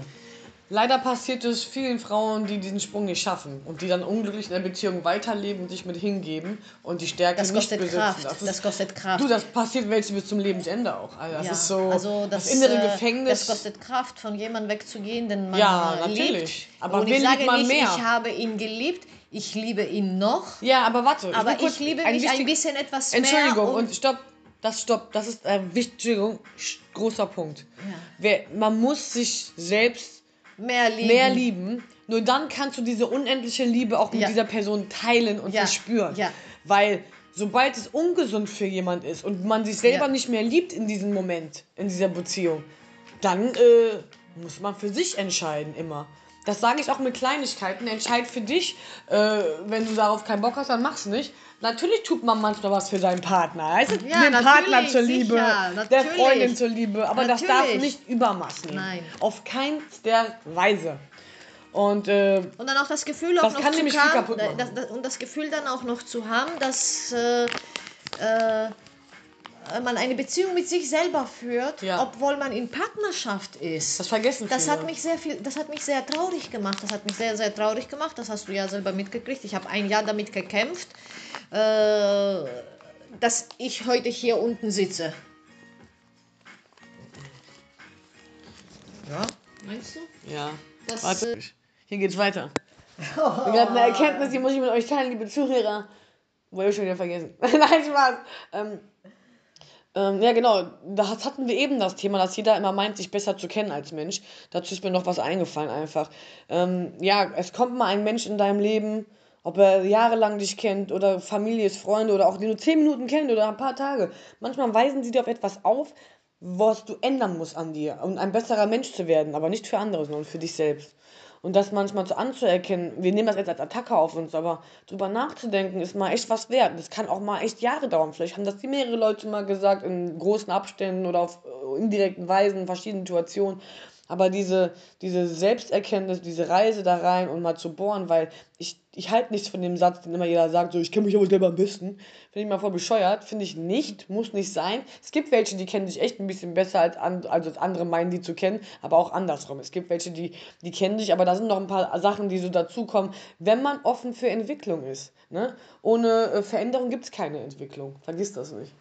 Leider passiert es vielen Frauen, die diesen Sprung nicht schaffen und die dann unglücklich in der Beziehung weiterleben und sich mit hingeben und die Stärke Das nicht kostet besitzen. Kraft. Das, Das, ist, kostet Kraft. du, das passiert welche bis zum Lebensende auch. Also das Ja, ist so also das, innere äh, Gefängnis. Das kostet Kraft, von jemandem wegzugehen, den man Ja, äh, natürlich. liebt. Aber Und ich sage man nicht, mehr? ich habe ihn geliebt, ich liebe ihn noch, ja, aber warte. aber kurz ich liebe ein mich ein bisschen etwas Entschuldigung mehr. und stopp. Das stopp. Das ist ein Entschuldigung, sch- großer Punkt. Ja. Wer, man muss sich selbst Mehr lieben. mehr lieben. Nur dann kannst du diese unendliche Liebe auch mit Ja. dieser Person teilen und verspüren. Ja. Weil sobald es ungesund für jemand ist und man sich selber Ja. nicht mehr liebt in diesem Moment, in dieser Beziehung, dann äh, muss man für sich entscheiden immer. Das sage ich auch mit Kleinigkeiten. Entscheid für dich. Äh, wenn du darauf keinen Bock hast, dann mach's nicht. Natürlich tut man manchmal was für seinen Partner. Du? Ja, Dem Partner natürlich, zur Liebe, sicher, der natürlich. Freundin zur Liebe. Aber das darf Natürlich. nicht Übermaß nehmen. Nein. Auf keinster Weise. Und äh, Und dann auch das Gefühl auch Das noch kann zu haben, das, das, und das Gefühl dann auch noch zu haben, dass äh, äh, man eine Beziehung mit sich selber führt, Ja. obwohl man in Partnerschaft ist. das vergessen Das viele. hat mich sehr viel, das hat mich sehr traurig gemacht. Das hat mich sehr, sehr traurig gemacht. Das hast du ja selber mitgekriegt. Ich habe ein Jahr damit gekämpft, äh, dass ich heute hier unten sitze. Ja, meinst du? Ja. Das, Warte. äh, Hier geht's weiter. Wir hatten eine Erkenntnis, die muss ich mit euch teilen, liebe Zuhörer. Wurde ich schon wieder vergessen. Nein, Spaß. Ähm, ähm, ja, genau. Da hat- hatten wir eben das Thema, dass jeder immer meint, sich besser zu kennen als Mensch. Dazu ist mir noch was eingefallen einfach. Ähm, ja, es kommt mal ein Mensch in deinem Leben, ob er jahrelang dich kennt oder Familie ist, Freunde oder auch den du zehn Minuten kennt oder ein paar Tage. Manchmal weisen sie dir auf etwas auf, was du ändern musst an dir, um ein besserer Mensch zu werden, aber nicht für andere, sondern für dich selbst. Und das manchmal so anzuerkennen, wir nehmen das jetzt als Attacke auf uns, aber drüber nachzudenken ist mal echt was wert. Das kann auch mal echt Jahre dauern. Vielleicht haben das die mehrere Leute mal gesagt, in großen Abständen oder auf äh, indirekten Weisen, in verschiedenen Situationen. Aber diese, diese Selbsterkenntnis, diese Reise da rein und mal zu bohren, weil ich, ich halte nichts von dem Satz, den immer jeder sagt, so ich kenne mich aber selber am besten. Finde ich mal voll bescheuert. Finde ich nicht, muss nicht sein. Es gibt welche, die kennen sich echt ein bisschen besser als, an, also als andere meinen, die zu kennen, aber auch andersrum. Es gibt welche, die, die kennen dich, aber da sind noch ein paar Sachen, die so dazukommen, wenn man offen für Entwicklung ist. Ne? Ohne äh, Veränderung gibt es keine Entwicklung. Vergiss das nicht.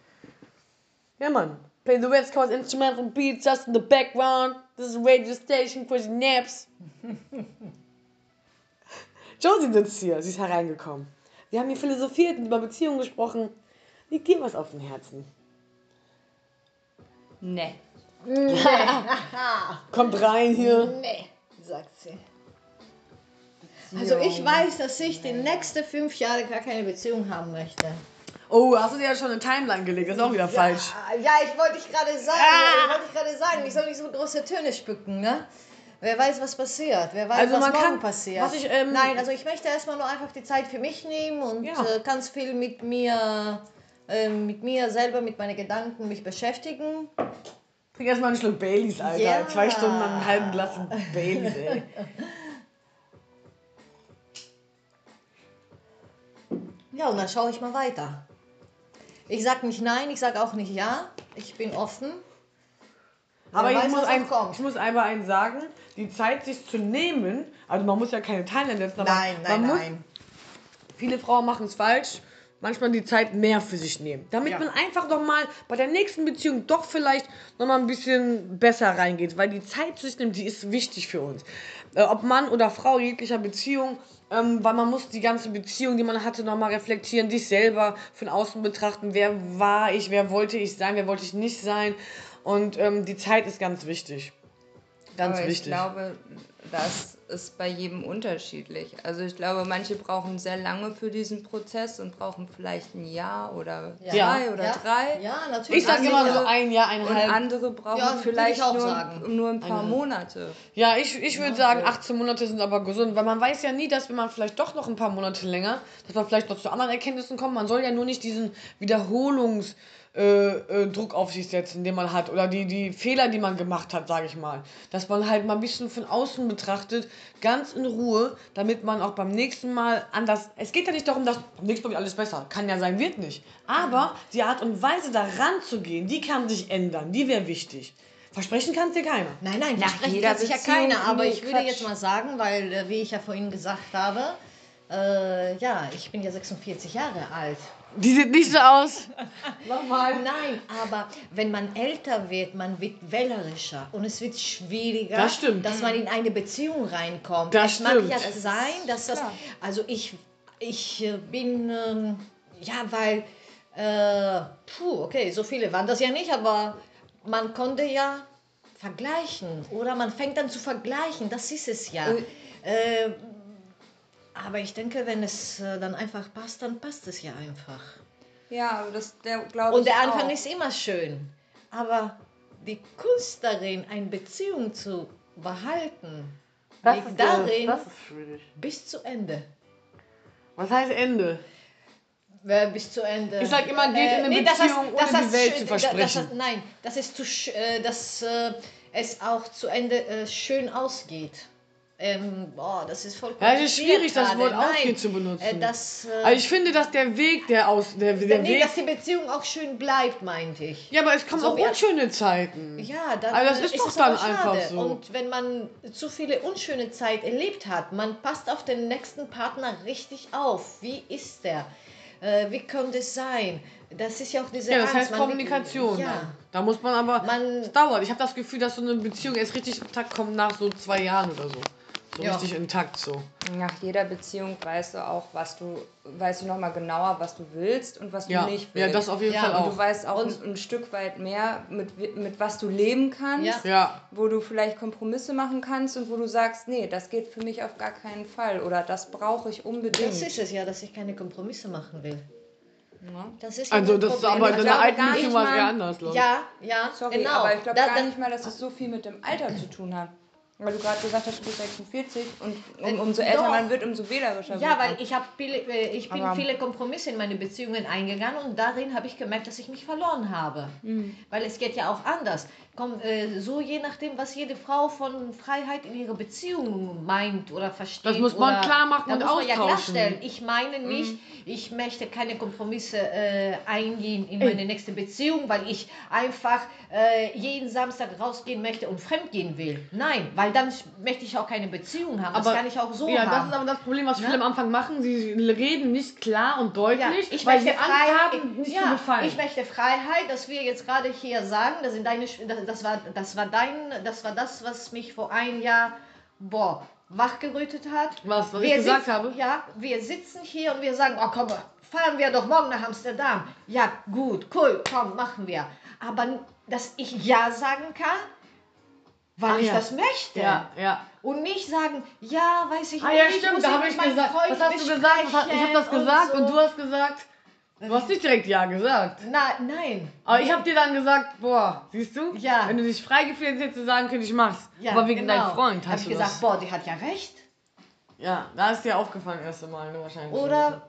Ja, Mann. Play the West Coast instrumental beats just in the background. This is a radio station for the naps. Josie sitzt hier, sie ist hereingekommen. Wir haben hier philosophiert und über Beziehungen gesprochen. Liegt dir was auf dem Herzen? Nee. Kommt rein hier. Nee, sagt sie. Also ich weiß, dass ich die nächsten fünf Jahre gar keine Beziehung haben möchte. Oh, hast du dir ja schon eine Timeline gelegt? Das ist auch wieder falsch. Ah, Ja, ich wollte ich gerade sagen, Ah. ich wollte ich gerade sagen, ich soll nicht so große Töne spucken, ne? Wer weiß, was passiert, wer weiß, Also was man morgen kann- passiert. was ich, ähm, Nein, also ich möchte erstmal nur einfach die Zeit für mich nehmen und Ja. äh, ganz viel mit mir, äh, mit mir selber, mit meinen Gedanken mich beschäftigen. Trink erstmal einen Schluck Baileys, Alter. Ja. Zwei Stunden an einem halben Glas Baileys, ey. Ja, und dann schaue ich mal weiter. Ich sage nicht nein, ich sage auch nicht ja. Ich bin offen. Aber ich weiß, muss, ein, ich muss einmal eins sagen, die Zeit sich zu nehmen, also man muss ja keine Timeline setzen, aber Nein, nein, man muss, nein. viele Frauen machen es falsch, manchmal die Zeit mehr für sich nehmen. Damit Ja. man einfach nochmal bei der nächsten Beziehung doch vielleicht nochmal ein bisschen besser reingeht, weil die Zeit sich nimmt, die ist wichtig für uns. Äh, ob Mann oder Frau, jeglicher Beziehung, ähm, weil man muss die ganze Beziehung, die man hatte, nochmal reflektieren, sich selber von außen betrachten, wer war ich, wer wollte ich sein, wer wollte ich nicht sein. Und ähm, die Zeit ist ganz wichtig. Ganz Aber ich wichtig. glaube, das ist bei jedem unterschiedlich. Also ich glaube, manche brauchen sehr lange für diesen Prozess und brauchen vielleicht ein Jahr oder zwei Ja. oder ja. drei. Ja, natürlich. ich sag immer so ein Jahr, Und eineinhalb. andere brauchen Ja, vielleicht nur, sagen. nur ein paar Eine- Monate. Ja, ich, ich würde sagen, 18 Monate sind aber gesund, weil man weiß ja nie, dass wenn man vielleicht doch noch ein paar Monate länger, dass man vielleicht noch zu anderen Erkenntnissen kommt. Man soll ja nur nicht diesen Wiederholungsdruck äh, äh, Druck auf sich setzen, den man hat, oder die, die Fehler, die man gemacht hat, sage ich mal. Dass man halt mal ein bisschen von außen betrachtet, ganz in Ruhe, damit man auch beim nächsten Mal anders. Es geht ja nicht darum, dass beim nächsten Mal wird alles besser. Kann ja sein, wird nicht. Aber die Art und Weise, da ranzugehen, die kann sich ändern. Die wäre wichtig. Versprechen kann es dir keiner. Nein, nein, Nach versprechen kann sich ja keiner. Aber ich würde Quatsch. jetzt mal sagen, weil, äh, wie ich ja vorhin gesagt habe, äh, ja, ich bin ja 46 Jahre alt. Die sieht nicht so aus. Nochmal. Nein, aber wenn man älter wird, man wird wählerischer und es wird schwieriger, Das stimmt. dass man in eine Beziehung reinkommt. Das es mag stimmt. ja sein, dass das, Klar. also ich, ich äh, bin, ähm, ja, weil, äh, puh, okay, so viele waren das ja nicht, aber man konnte ja vergleichen oder man fängt an zu vergleichen, das ist es ja. Äh. Äh, aber ich denke, wenn es äh, dann einfach passt, dann passt es ja einfach. Ja, aber das glaube ich Und der Anfang auch. ist immer schön. Aber die Kunst darin, eine Beziehung zu behalten, liegt darin das ist schwierig. bis zu Ende. Was heißt Ende? Äh, bis zu Ende. Ich sag immer, geht in eine das Beziehung, das ohne die Welt schön- zu das- versprechen. Das, nein, das ist zu, äh, dass äh, es auch zu Ende äh, schön ausgeht. Ähm, boah, das ist voll Ja, es ist schwierig, das. Wort ausgeht zu benutzen. Äh, das, äh, Also ich finde, dass der Weg, der aus, der, der nee, Weg, dass die Beziehung auch schön bleibt, meinte ich. ja, aber es kommen So auch unschöne Zeiten. Ja, dann Also das äh, ist doch dann schade. einfach so. Und wenn man zu viele unschöne Zeit erlebt hat, man passt auf den nächsten Partner richtig auf. Wie ist der? Äh, wie könnte es sein? Das ist ja auch diese Ja, das Angst. heißt man- Kommunikation. Ja. dann. Da muss man aber. Man- es dauert. Ich habe das Gefühl, dass so eine Beziehung erst richtig kommt nach so zwei Jahren oder so. So Ja. richtig intakt so. Nach jeder Beziehung weißt du auch, was du, weißt du nochmal genauer, was du willst und was Ja, du nicht ja, willst. das auf jeden Ja, Fall und Und auch. du weißt auch Und- ein, ein Stück weit mehr, mit, mit was du leben kannst, Ja. Ja, wo du vielleicht Kompromisse machen kannst und wo du sagst, nee, das geht für mich auf gar keinen Fall oder das brauche ich unbedingt. Das ist es ja, dass ich keine Kompromisse machen will. Ja. Das ist ja also das ist Problem. aber Ich in der alten Beziehung war es mal- eher anders, glaube ich. Ja, ja, Sorry, genau. aber ich glaube Da- gar nicht mal, dass es so viel mit dem Alter zu tun hat. Weil du gerade gesagt hast, du bist 46 und um, umso älter Doch. man wird, umso wählerischer Ja, wird weil ich, hab viele, äh, ich bin Aber- viele Kompromisse in meine Beziehungen eingegangen und darin habe ich gemerkt, dass ich mich verloren habe. Mhm. Weil es geht ja auch anders. Komm, äh, so je nachdem, was jede Frau von Freiheit in ihrer Beziehung meint oder versteht. Das muss man oder, klar machen und muss man ja austauschen. klarstellen. Ich meine Mhm. nicht, ich möchte keine Kompromisse äh, eingehen in meine nächste Beziehung, weil ich einfach äh, jeden Samstag rausgehen möchte und fremdgehen will. Nein, weil dann möchte ich auch keine Beziehung haben. das kann ich auch so ja, haben. das ist aber das Problem, was Ne? viele am Anfang machen. Sie reden nicht klar und deutlich, Ja, ich weil möchte sie Freiheit, haben, nicht ja, zu gefallen. Ich möchte Freiheit, dass wir jetzt gerade hier sagen, das, sind deine, das, das, war, das, war dein, das war das, was mich vor einem Jahr boah, wachgerüttet hat. Was, was wir ich gesagt sitzen, habe? Ja, wir sitzen hier und wir sagen, oh komm, fahren wir doch morgen nach Amsterdam. Ja, gut, cool, komm, machen wir. Aber dass ich Ja sagen kann, weil Ach ich ja. das möchte. Ja, ja. Und nicht sagen, ja, weiß ich Ah nicht. ja, stimmt, da habe ich gesagt. Was hast du gesagt? Ich habe das gesagt und, so. du hast gesagt, du hast nicht direkt Ja gesagt. Na, nein. Aber ich habe dir dann gesagt, boah, siehst du? Ja. Wenn du dich frei gefühlt hättest, zu sagen, könnte ich mach's. Ja, Aber wegen genau. deinem Freund Hab hast ich du gesagt, das. boah, die hat ja recht. Ja, da ist dir aufgefallen erste Mal, ne, wahrscheinlich. Oder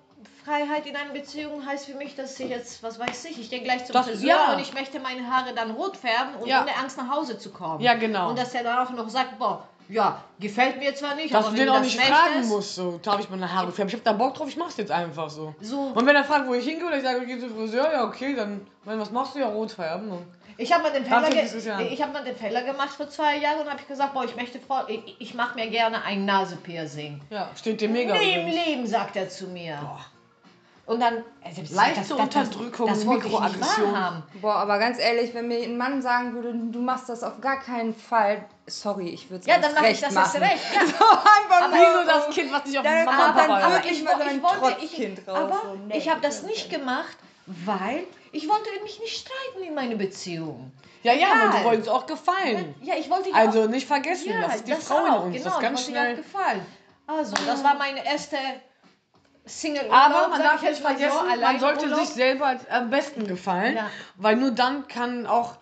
Freiheit in einer Beziehung heißt für mich, dass ich jetzt, was weiß ich, ich gehe gleich zum Das- Friseur ja. und ich möchte meine Haare dann rot färben und Ja. ohne Angst nach Hause zu kommen. Ja, genau. Und dass er dann auch noch sagt, boah, ja, gefällt mir zwar nicht, Dass aber du den auch nicht fragen musst, so, darf ich meine Haare färben? Ich hab da Bock drauf, ich mach's jetzt einfach so. So, Und wenn er fragt, wo ich hingehe, oder ich sage, ich gehe zum Friseur, ja, okay, dann, mein, was machst du? Ja, rot färben. Und ich habe mal den Fehler, ge ich hab mal den Fehler gemacht vor zwei Jahren und habe ich gesagt, boah, ich möchte vor, ich, ich mache mir gerne ein Nasepiercing. ja, steht dir mega. Nie im. Leben, sagt er zu mir. Boah. Und dann, also, das- Leichte das- das- Unterdrückung, das ich nicht Mikroaggression. wahrhaben. Boah, aber ganz ehrlich, wenn mir ein Mann sagen würde, du machst das auf gar keinen Fall, sorry, ich würde es Ja, dann mache ich das erst recht. Ja. Aber Wie so das Kind, was nicht auf Mama und aber hört. wirklich ich, so ein ich wollte, Trotzkind ich, raus, aber so, nee, ich habe das das nicht gemacht, weil ich wollte mich nicht streiten in meine Beziehung. Ja, ja, aber Egal. du wolltest auch gefallen. Ja, ich wollte Also auch, nicht vergessen, ja, das ist die Frau in auch, uns. Genau, das ganz ich schnell. auch gefallen. Also, das war meine erste Single. Aber man darf ich nicht vergessen, man sollte Urlaub. sich selber am besten gefallen, Ja. weil nur dann kann auch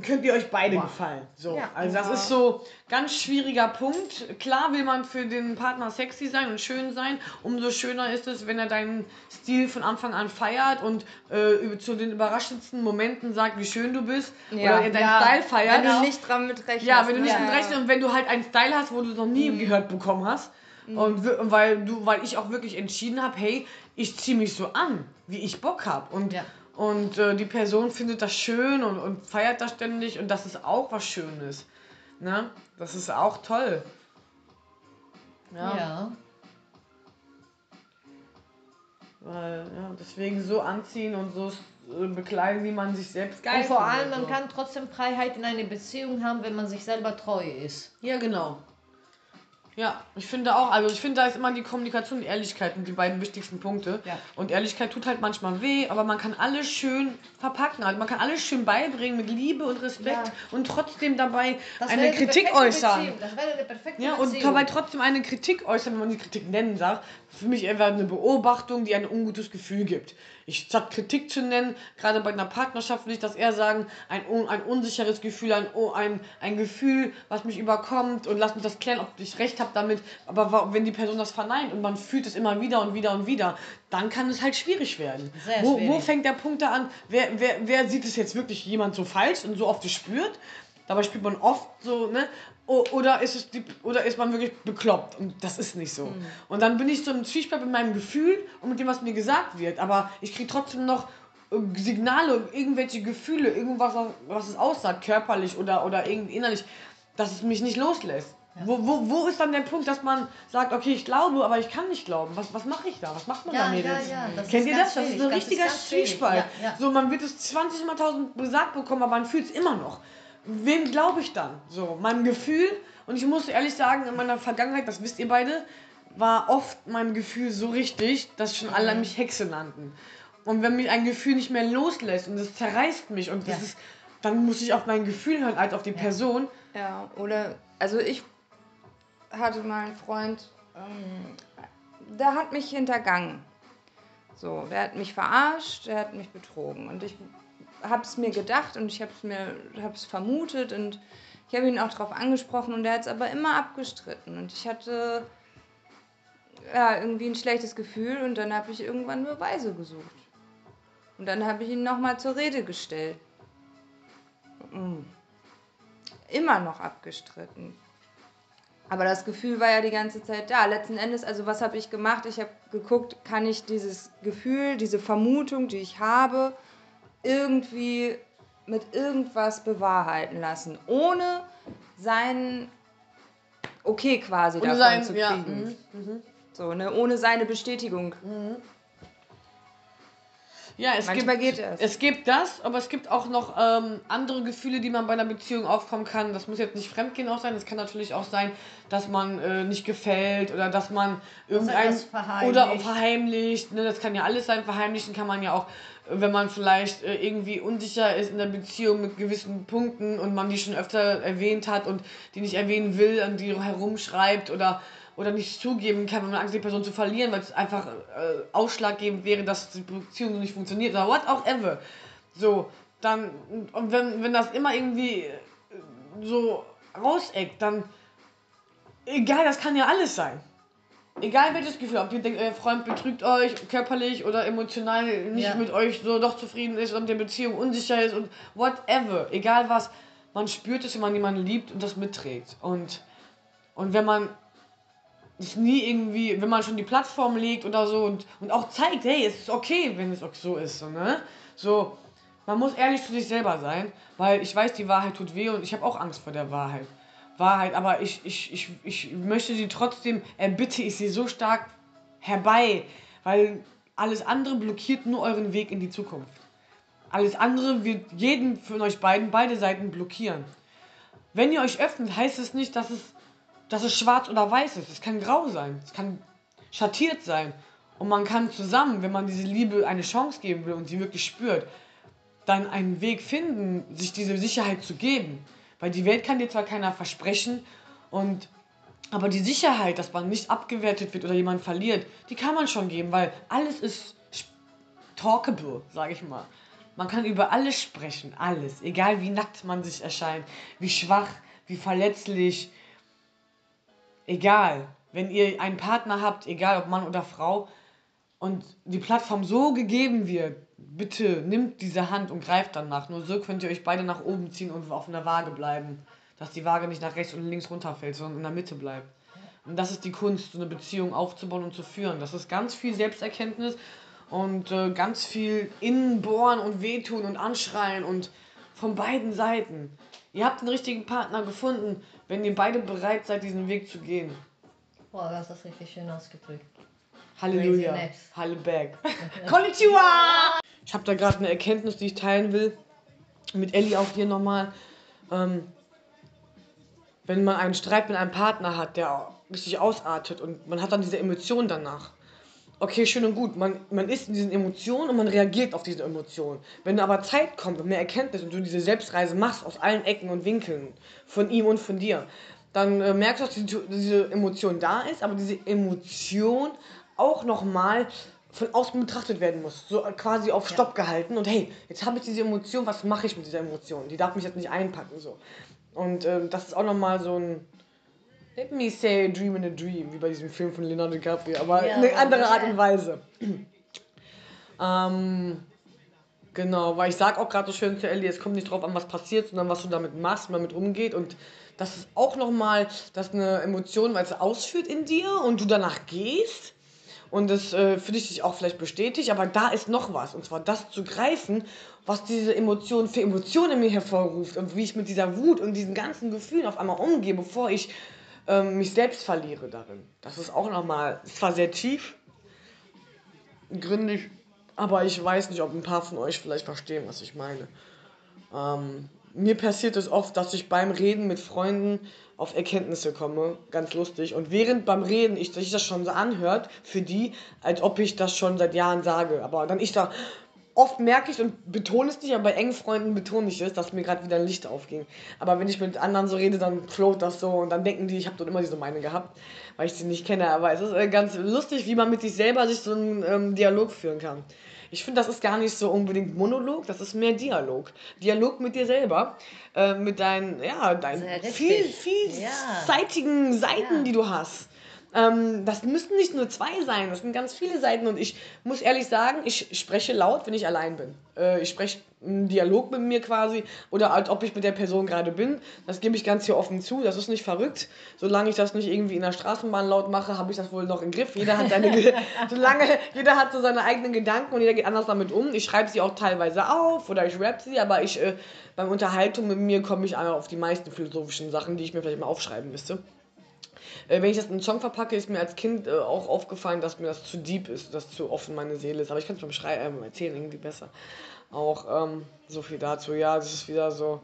könnt ihr euch beide gefallen. So, Ja. also das ist so ganz schwieriger Punkt. Klar will man für den Partner sexy sein und schön sein. Umso schöner ist es, wenn er deinen Stil von Anfang an feiert und äh, über- zu den überraschendsten Momenten sagt, wie schön du bist Ja. oder er deinen Ja. Style feiert. Wenn du nicht dran mit rechnest. Ja, wenn du nicht ne? mit rechnest und wenn du halt einen Style hast, wo du es noch nie Mhm. gehört bekommen hast. Und wir- und weil du, weil ich auch wirklich entschieden habe, hey, ich ziehe mich so an, wie ich Bock habe. Und, Ja. und äh, die Person findet das schön und, und feiert das ständig und das ist auch was Schönes. Ne? Das ist auch toll. Ja. Ja. Weil, ja, deswegen so anziehen und so äh, bekleiden, wie man sich selbst geil Und vor allem, man so. kann trotzdem Freiheit in einer Beziehung haben, wenn man sich selber treu ist. Ja, genau. Ja, ich finde auch, also ich finde, da ist immer die Kommunikation und Ehrlichkeit und die beiden wichtigsten Punkte. Ja. Und Ehrlichkeit tut halt manchmal weh, aber man kann alles schön verpacken. Also man kann alles schön beibringen mit Liebe und Respekt Ja. und trotzdem dabei Das eine Kritik äußern. Beziehung. Das wäre die perfekte Ja, und Beziehung. dabei trotzdem eine Kritik äußern, wenn man die Kritik nennen darf. Für mich einfach eine Beobachtung, die ein ungutes Gefühl gibt. Ich statt Kritik zu nennen, gerade bei einer Partnerschaft will ich das eher sagen, ein, ein unsicheres Gefühl, ein, oh, ein, ein Gefühl, was mich überkommt und lass mich das klären, ob ich recht habe damit. Aber wenn die Person das verneint und man fühlt es immer wieder und wieder und wieder, dann kann es halt schwierig werden. Sehr wo, wo schwierig. fängt der Punkt da an? Wer, wer, wer sieht es jetzt wirklich jemand so falsch und so oft es spürt? Dabei spürt man oft so, ne? Oder ist, es die, oder ist man wirklich bekloppt? Und das ist nicht so. Mhm. Und dann bin ich so im Zwiespalt mit meinem Gefühl und mit dem, was mir gesagt wird. Aber ich kriege trotzdem noch äh, Signale, irgendwelche Gefühle, irgendwas, was- es aussagt, körperlich oder, oder irgendwie innerlich, dass es mich nicht loslässt. Wo, wo, wo ist dann der Punkt, dass man sagt, okay, ich glaube, aber ich kann nicht glauben? Was, was mache ich da? Was macht man Ja, da, ja, Mädels? ja, das Kennt ihr das? Das ist ein das richtiger. Zwiespalt. Ja, ja. So, man wird es 20 mal tausend gesagt bekommen, aber man fühlt es immer noch. Wem glaube ich dann? So, meinem Gefühl. Und ich muss ehrlich sagen, in meiner Vergangenheit, das wisst ihr beide, war oft mein Gefühl so richtig, dass schon alle Mhm. mich Hexe nannten. Und wenn mich ein Gefühl nicht mehr loslässt und es zerreißt mich und das Ja. ist, dann muss ich auf mein Gefühl hören als auf die Person. Ja, oder, also ich hatte mal einen Freund, ähm, der hat mich hintergangen. So, der hat mich verarscht, der hat mich betrogen. Und ich habe es mir gedacht und ich habe es vermutet und ich habe ihn auch darauf angesprochen und der hat es aber immer abgestritten. Und ich hatte ja, irgendwie ein schlechtes Gefühl und dann habe ich irgendwann Beweise gesucht. Und dann habe ich ihn nochmal zur Rede gestellt. Mm. Immer noch abgestritten. Aber das Gefühl war ja die ganze Zeit da. Letzten Endes, also was habe ich gemacht? Ich habe geguckt, kann ich dieses Gefühl, diese Vermutung, die ich habe, irgendwie mit irgendwas bewahrheiten lassen, ohne sein Okay quasi Und davon sein, zu ja, kriegen. mhm, mhm. So, ne, ohne seine Bestätigung. Ja, es Manchmal gibt, geht es. Es gibt das, aber es gibt auch noch ähm, andere Gefühle, die man bei einer Beziehung aufkommen kann. Das muss jetzt nicht Fremdgehen auch sein. Es kann natürlich auch sein, dass man äh, nicht gefällt oder dass man irgendein verheimlicht. oder verheimlicht. Ne, das kann ja alles sein. Verheimlichen kann man ja auch, wenn man vielleicht äh, irgendwie unsicher ist in der Beziehung mit gewissen Punkten und man die schon öfter erwähnt hat und die nicht erwähnen will und die herumschreibt oder oder nicht zugeben kann, wenn man Angst hat, die Person zu verlieren, weil es einfach äh, ausschlaggebend wäre, dass die Beziehung so nicht funktioniert oder what auch ever. So, dann, und wenn, wenn das immer irgendwie äh, so rauseckt, dann, egal, das kann ja alles sein. Egal welches Gefühl, ob ihr denkt, euer Freund betrügt euch körperlich oder emotional nicht Ja. mit euch so doch zufrieden ist und der Beziehung unsicher ist und whatever, egal was, man spürt es, wenn man jemanden liebt und das mitträgt. Und, und wenn man es nie irgendwie, wenn man schon die Plattform legt oder so und, und auch zeigt, hey, es ist okay, wenn es auch so ist, so, ne? So, man muss ehrlich zu sich selber sein, weil ich weiß, die Wahrheit tut weh und ich habe auch Angst vor der Wahrheit. Wahrheit, aber ich, ich, ich, ich möchte sie trotzdem, erbitte ich sie so stark herbei, weil alles andere blockiert nur euren Weg in die Zukunft. Alles andere wird jeden von euch beiden, beide Seiten blockieren. Wenn ihr euch öffnet, heißt es nicht, dass es, dass es schwarz oder weiß ist. Es kann grau sein. Es kann schattiert sein. Und man kann zusammen, wenn man diese Liebe eine Chance geben will und sie wirklich spürt, dann einen Weg finden, sich diese Sicherheit zu geben. Weil die Welt kann dir zwar keiner versprechen, und, aber die Sicherheit, dass man nicht abgewertet wird oder jemand verliert, die kann man schon geben, weil alles ist talkable, sage ich mal. Man kann über alles sprechen, alles. Egal wie nackt man sich erscheint, wie schwach, wie verletzlich. Egal. Wenn ihr einen Partner habt, egal ob Mann oder Frau, und die Plattform so gegeben wird, bitte nimmt diese Hand und greift danach. Nur so könnt ihr euch beide nach oben ziehen und auf einer Waage bleiben. Dass die Waage nicht nach rechts und links runterfällt, sondern in der Mitte bleibt. Und das ist die Kunst, so eine Beziehung aufzubauen und zu führen. Das ist ganz viel Selbsterkenntnis und äh, ganz viel Innenbohren und Wehtun und Anschreien und von beiden Seiten. Ihr habt den richtigen Partner gefunden, wenn ihr beide bereit seid, diesen Weg zu gehen. Boah, das ist richtig schön ausgedrückt. Halleluja. Halleberg. Konnichiwa! Ich habe da gerade eine Erkenntnis, die ich teilen will. Mit Ellie auch hier nochmal. Ähm, wenn man einen Streit mit einem Partner hat, der richtig ausartet und man hat dann diese Emotion danach. Okay, schön und gut. Man, man ist in diesen Emotionen und man reagiert auf diese Emotionen. Wenn aber Zeit kommt und mehr Erkenntnis und du diese Selbstreise machst aus allen Ecken und Winkeln, von ihm und von dir, dann äh, merkst du, dass diese, diese Emotion da ist, aber diese Emotion auch nochmal von außen betrachtet werden muss. So quasi auf Stopp gehalten und hey, jetzt habe ich diese Emotion, was mache ich mit dieser Emotion? Die darf mich jetzt nicht einpacken. so. Und äh, das ist auch nochmal so ein Let me say a dream in a dream, wie bei diesem Film von Leonardo DiCaprio, aber Ja, eine andere. Art und Weise. ähm, genau, weil ich sag auch gerade so schön zu Ellie, es kommt nicht drauf an, was passiert, sondern was du damit machst, man damit umgeht und das ist auch nochmal, dass eine Emotion, weil es ausführt in dir und du danach gehst und das äh, für dich auch vielleicht bestätigt, aber da ist noch was und zwar das zu greifen, was diese Emotion für Emotionen in mir hervorruft und wie ich mit dieser Wut und diesen ganzen Gefühlen auf einmal umgehe, bevor ich ähm, mich selbst verliere darin. Das ist auch nochmal, zwar sehr tief, gründig, aber ich weiß nicht, ob ein paar von euch vielleicht verstehen, was ich meine. Ähm, mir passiert es oft, dass ich beim Reden mit Freunden auf Erkenntnisse komme, ganz lustig. Und während beim Reden ich, sich das schon so anhört, für die, als ob ich das schon seit Jahren sage. Aber dann ich da, oft merke ich und betone es nicht, aber bei engen Freunden betone ich es, dass mir gerade wieder ein Licht aufging. Aber wenn ich mit anderen so rede, dann float das so und dann denken die, ich habe dort immer diese Meinung gehabt, weil ich sie nicht kenne. Aber es ist äh, ganz lustig, wie man mit sich selber sich so einen ähm, Dialog führen kann. Ich finde, das ist gar nicht so unbedingt Monolog, das ist mehr Dialog. Dialog mit dir selber, äh, mit deinen, ja, deinen viel, Ja. vielseitigen Seiten, Ja. die du hast. Ähm, das müssen nicht nur zwei sein, das sind ganz viele Seiten und ich muss ehrlich sagen, ich spreche laut, wenn ich allein bin. Äh, ich spreche einen Dialog mit mir quasi oder als ob ich mit der Person gerade bin. Das gebe ich ganz hier offen zu, das ist nicht verrückt. Solange ich das nicht irgendwie in der Straßenbahn laut mache, habe ich das wohl noch im Griff. Jeder hat seine, Ge- solange jeder hat so seine eigenen Gedanken und jeder geht anders damit um. Ich schreibe sie auch teilweise auf oder ich rap sie, aber ich äh, beim Unterhaltung mit mir komme ich auf die meisten philosophischen Sachen, die ich mir vielleicht mal aufschreiben müsste. Äh, wenn ich das in einen Song verpacke, ist mir als Kind äh, auch aufgefallen, dass mir das zu deep ist, dass zu offen meine Seele ist. Aber ich kann es beim Schrei äh, Erzählen irgendwie besser. Auch ähm, so viel dazu. Ja, das ist wieder so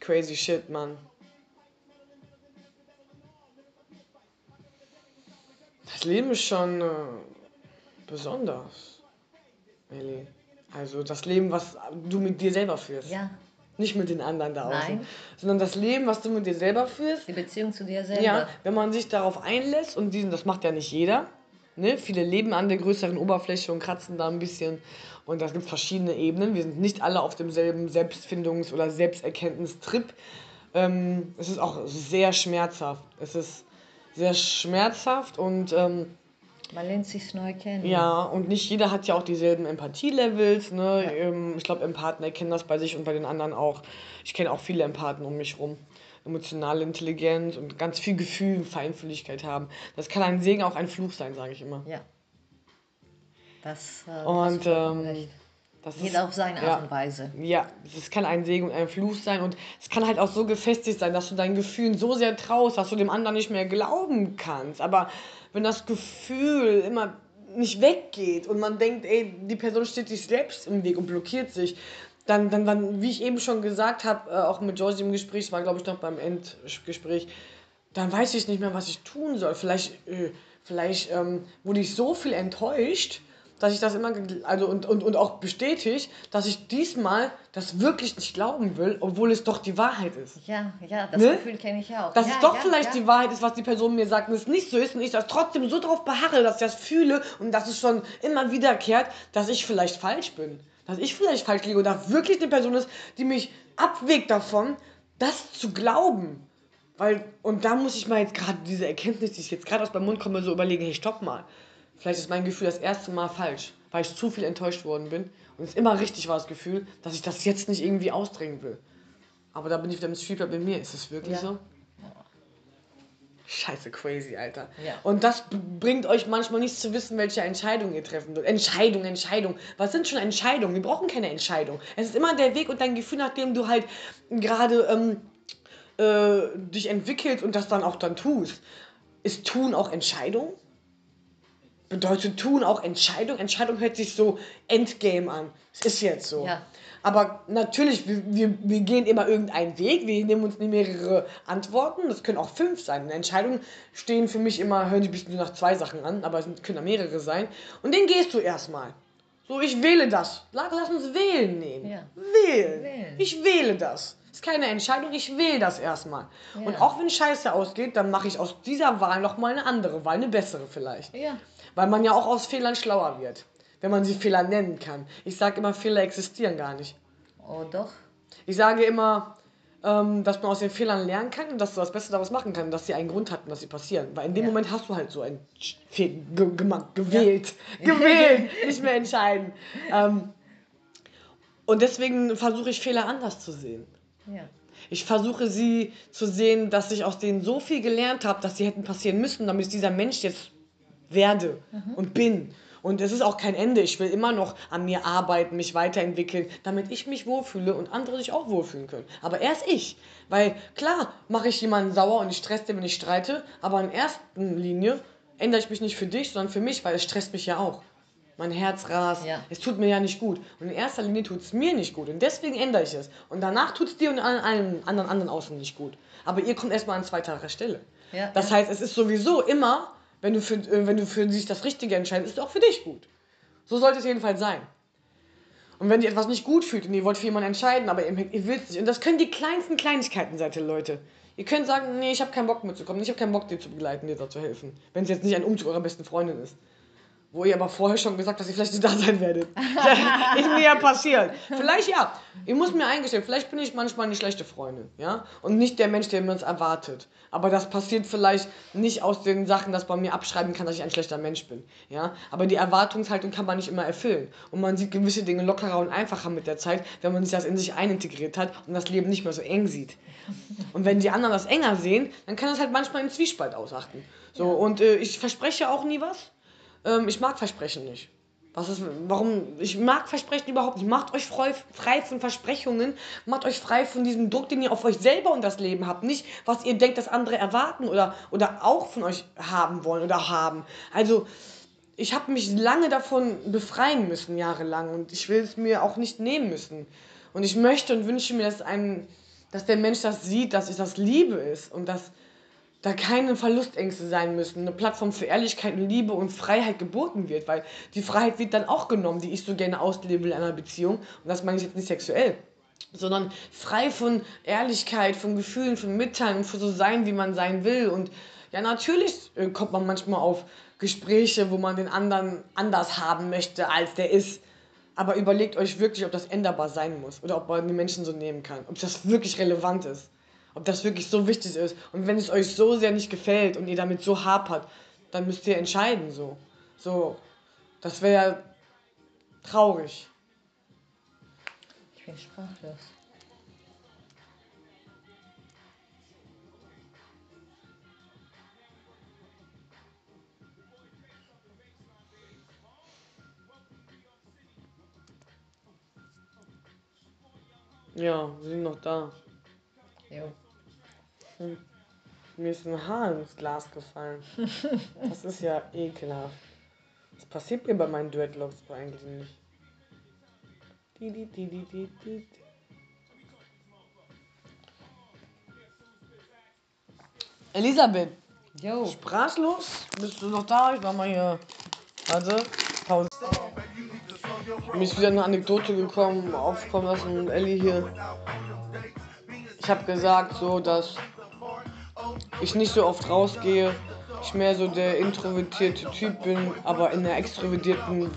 crazy shit, Mann. Das Leben ist schon äh, besonders, Ellie. Also das Leben, was du mit dir selber führst. Ja, Nicht mit den anderen da außen. Nein. Sondern das Leben, was du mit dir selber führst. die Beziehung zu dir selber. Ja, wenn man sich darauf einlässt und diesen, das macht ja nicht jeder. Ne? Viele leben an der größeren Oberfläche und kratzen da ein bisschen. Und da gibt es verschiedene Ebenen. Wir sind nicht alle auf demselben Selbstfindungs- oder Selbsterkenntnistrip. Ähm, es ist auch sehr schmerzhaft. Es ist sehr schmerzhaft und ähm, Man lernt sich neu kennen. ja, und nicht jeder hat ja auch dieselben Empathielevels. Ne? Ja. Ähm, ich glaube, Empathen erkennen das bei sich und bei den anderen auch. Ich kenne auch viele Empathen um mich rum. Emotional intelligent und ganz viel Gefühl, Feinfühligkeit haben. Das kann ein Segen, auch ein Fluch sein, sage ich immer. Ja. Das, äh, Und ähm, das ist, Jeder auf seine ja. Art und Weise. Ja, es kann ein Segen und ein Fluch sein und es kann halt auch so gefestigt sein, dass du deinen Gefühlen so sehr traust, dass du dem anderen nicht mehr glauben kannst. Aber wenn das Gefühl immer nicht weggeht und man denkt, ey, die Person steht sich selbst im Weg und blockiert sich, dann, dann, dann wie ich eben schon gesagt habe, äh, auch mit Georgie im Gespräch, es war glaube ich noch beim Endgespräch, dann weiß ich nicht mehr, was ich tun soll. Vielleicht, äh, vielleicht ähm, wurde ich so viel enttäuscht, dass ich das immer, also und, und, und auch bestätigt, dass ich diesmal das wirklich nicht glauben will, obwohl es doch die Wahrheit ist. Ja, ja, das Ne? Gefühl kenne ich auch. Dass ja, es doch ja, vielleicht ja. die Wahrheit ist, was die Person mir sagt und es nicht so ist und ich das trotzdem so drauf beharre, dass ich das fühle und dass es schon immer wiederkehrt, dass ich vielleicht falsch bin. Dass ich vielleicht falsch liege und da wirklich eine Person ist, die mich abwägt davon, das zu glauben. Weil, und da muss ich mal jetzt gerade diese Erkenntnis, die ich jetzt gerade aus meinem Mund komme, so überlegen, hey, stopp mal. Vielleicht ist mein Gefühl das erste Mal falsch, weil ich zu viel enttäuscht worden bin. Und es immer richtig war das Gefühl, dass ich das jetzt nicht irgendwie ausdrängen will. Aber da bin ich wieder mit Streetwear bei mir. Ist es wirklich Ja. so? Scheiße crazy, Alter. Ja. Und das bringt euch manchmal nicht zu wissen, welche Entscheidung ihr treffen wollt. Entscheidung, Entscheidung. Was sind schon Entscheidungen? Wir brauchen keine Entscheidung. Es ist immer der Weg und dein Gefühl, nachdem du halt gerade ähm, äh, dich entwickelst und das dann auch dann tust. Ist tun auch Entscheidung? Bedeutet tun auch Entscheidung. Entscheidung hört sich so Endgame an. Es ist jetzt so. Ja. Aber natürlich, wir, wir, wir gehen immer irgendeinen Weg. Wir nehmen uns mehrere Antworten. Das können auch fünf sein. In Entscheidungen stehen für mich immer, hören die ein bisschen nach zwei Sachen an, aber es können ja mehrere sein. Und den gehst du erstmal. So, ich wähle das. La- Lass uns wählen nehmen. Ja. Wählen. Wählen. Ich wähle das. Ist keine Entscheidung, ich wähle das erstmal. Und Ja. auch wenn Scheiße ausgeht, dann mache ich aus dieser Wahl nochmal eine andere Wahl, eine bessere vielleicht. Ja. Weil man ja auch aus Fehlern schlauer wird. Wenn man sie Fehler nennen kann. Ich sage immer, Fehler existieren gar nicht. Oh doch. Ich sage immer, ähm, dass man aus den Fehlern lernen kann und dass du das Beste daraus machen kannst, dass sie einen Grund hatten, dass sie passieren. Weil in dem Ja. Moment hast du halt so Sch- Fehl ge gemacht, gewählt. Gewählt, nicht mehr entscheiden. Ähm, und deswegen versuche ich Fehler anders zu sehen. Ja. Ich versuche sie zu sehen, dass ich aus denen so viel gelernt habe, dass sie hätten passieren müssen, damit dieser Mensch jetzt werde und bin. Und es ist auch kein Ende. Ich will immer noch an mir arbeiten, mich weiterentwickeln, damit ich mich wohlfühle und andere sich auch wohlfühlen können. Aber erst ich. Weil klar mache ich jemanden sauer und ich stress den, wenn ich streite, aber in erster Linie ändere ich mich nicht für dich, sondern für mich, weil es stresst mich ja auch. Mein Herz rast, Ja. es tut mir ja nicht gut. Und in erster Linie tut es mir nicht gut. Und deswegen ändere ich es. Und danach tut es dir und allen, allen anderen, anderen außen nicht gut. Aber ihr kommt erstmal an zweiter Stelle. Ja, das ja. heißt, es ist sowieso immer, wenn du, für, äh, wenn du für dich das Richtige entscheidest, ist es auch für dich gut. So sollte es jedenfalls sein. Und wenn ihr etwas nicht gut fühlt und ihr wollt für jemanden entscheiden, aber ihr, ihr es nicht. Und das können die kleinsten Kleinigkeiten sein, Leute. Ihr könnt sagen, nee, ich habe keinen Bock mitzukommen, ich habe keinen Bock, dir zu begleiten, dir da zu helfen. Wenn es jetzt nicht ein Umzug eurer besten Freundin ist. Wo ihr aber vorher schon gesagt habt, dass ihr vielleicht nicht da sein werdet. ist mir ja passiert. Vielleicht ja. Ihr müsst mir eingestehen, vielleicht bin ich manchmal eine schlechte Freundin, ja? Und nicht der Mensch, der mir uns erwartet. Aber das passiert vielleicht nicht aus den Sachen, dass man mir abschreiben kann, dass ich ein schlechter Mensch bin, ja? Aber die Erwartungshaltung kann man nicht immer erfüllen. Und man sieht gewisse Dinge lockerer und einfacher mit der Zeit, wenn man sich das in sich einintegriert hat und das Leben nicht mehr so eng sieht. Und wenn die anderen das enger sehen, dann kann das halt manchmal in Zwiespalt ausachten. So, und äh, ich verspreche auch nie was. Ähm, ich mag Versprechen nicht. Was ist, warum? Ich mag Versprechen überhaupt nicht. Macht euch frei, frei von Versprechungen. Macht euch frei von diesem Druck, den ihr auf euch selber und das Leben habt. Nicht, was ihr denkt, dass andere erwarten oder, oder auch von euch haben wollen oder haben. Also, ich habe mich lange davon befreien müssen, jahrelang. Und ich will es mir auch nicht nehmen müssen. Und ich möchte und wünsche mir, dass, ein, dass der Mensch das sieht, dass es das Liebe ist und dass da keine Verlustängste sein müssen, eine Plattform für Ehrlichkeit und Liebe und Freiheit geboten wird, weil die Freiheit wird dann auch genommen, die ich so gerne ausleben will in einer Beziehung. Und das meine ich jetzt nicht sexuell, sondern frei von Ehrlichkeit, von Gefühlen, von Mitteilen von so sein, wie man sein will. Und ja, natürlich äh, kommt man manchmal auf Gespräche, wo man den anderen anders haben möchte, als der ist. Aber überlegt euch wirklich, ob das änderbar sein muss oder ob man die Menschen so nehmen kann, ob das wirklich relevant ist ob das wirklich so wichtig ist. Und wenn es euch so sehr nicht gefällt und ihr damit so hapert, dann müsst ihr entscheiden so. So, das wäre traurig. Ich bin sprachlos. Ja, wir sind noch da. Jo. Mir ist ein Haar ins Glas gefallen. Das ist ja ekelhaft. Das passiert mir bei meinen Dreadlocks aber eigentlich nicht. Di, di, di, di, di, di. Elisabeth, Jo. sprachlos? Bist du noch da? Ich war mal hier. Warte, Pause. Mir ist wieder eine Anekdote gekommen, aufkommen lassen, Ellie hier. Ich habe gesagt, so, dass ich nicht so oft rausgehe, ich mehr so der introvertierte Typ bin, aber in der extrovertierten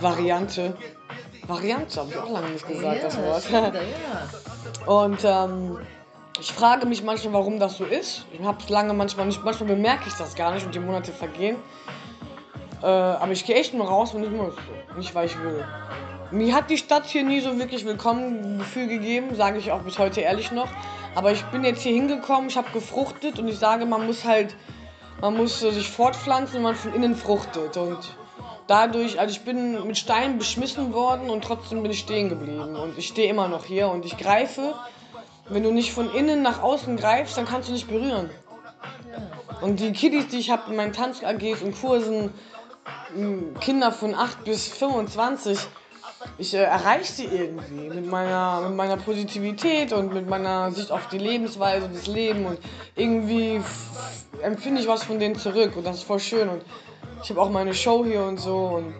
Variante. Variante, habe ich auch lange nicht gesagt, das Wort. stimmt, ja. Und ähm, ich frage mich manchmal, warum das so ist. Ich habe es lange manchmal nicht, manchmal bemerke ich das gar nicht und die Monate vergehen. Äh, aber ich gehe echt nur raus, wenn ich muss. Nicht, weil ich will. Mir hat die Stadt hier nie so wirklich willkommen Gefühl gegeben, sage ich auch bis heute ehrlich noch. Aber ich bin jetzt hier hingekommen, ich habe gefruchtet und ich sage, man muss halt, man muss sich fortpflanzen, wenn man von innen fruchtet. Und dadurch, also ich bin mit Steinen beschmissen worden und trotzdem bin ich stehen geblieben. Und ich stehe immer noch hier und ich greife. Wenn du nicht von innen nach außen greifst, dann kannst du nicht berühren. Und die Kiddies, die ich habe in meinen Tanz-AGs und Kursen, Kinder von 8 bis 25, ich äh, erreiche sie irgendwie mit meiner, mit meiner Positivität und mit meiner Sicht auf die Lebensweise, das Leben und irgendwie empfinde ich was von denen zurück und das ist voll schön und ich habe auch meine Show hier und so und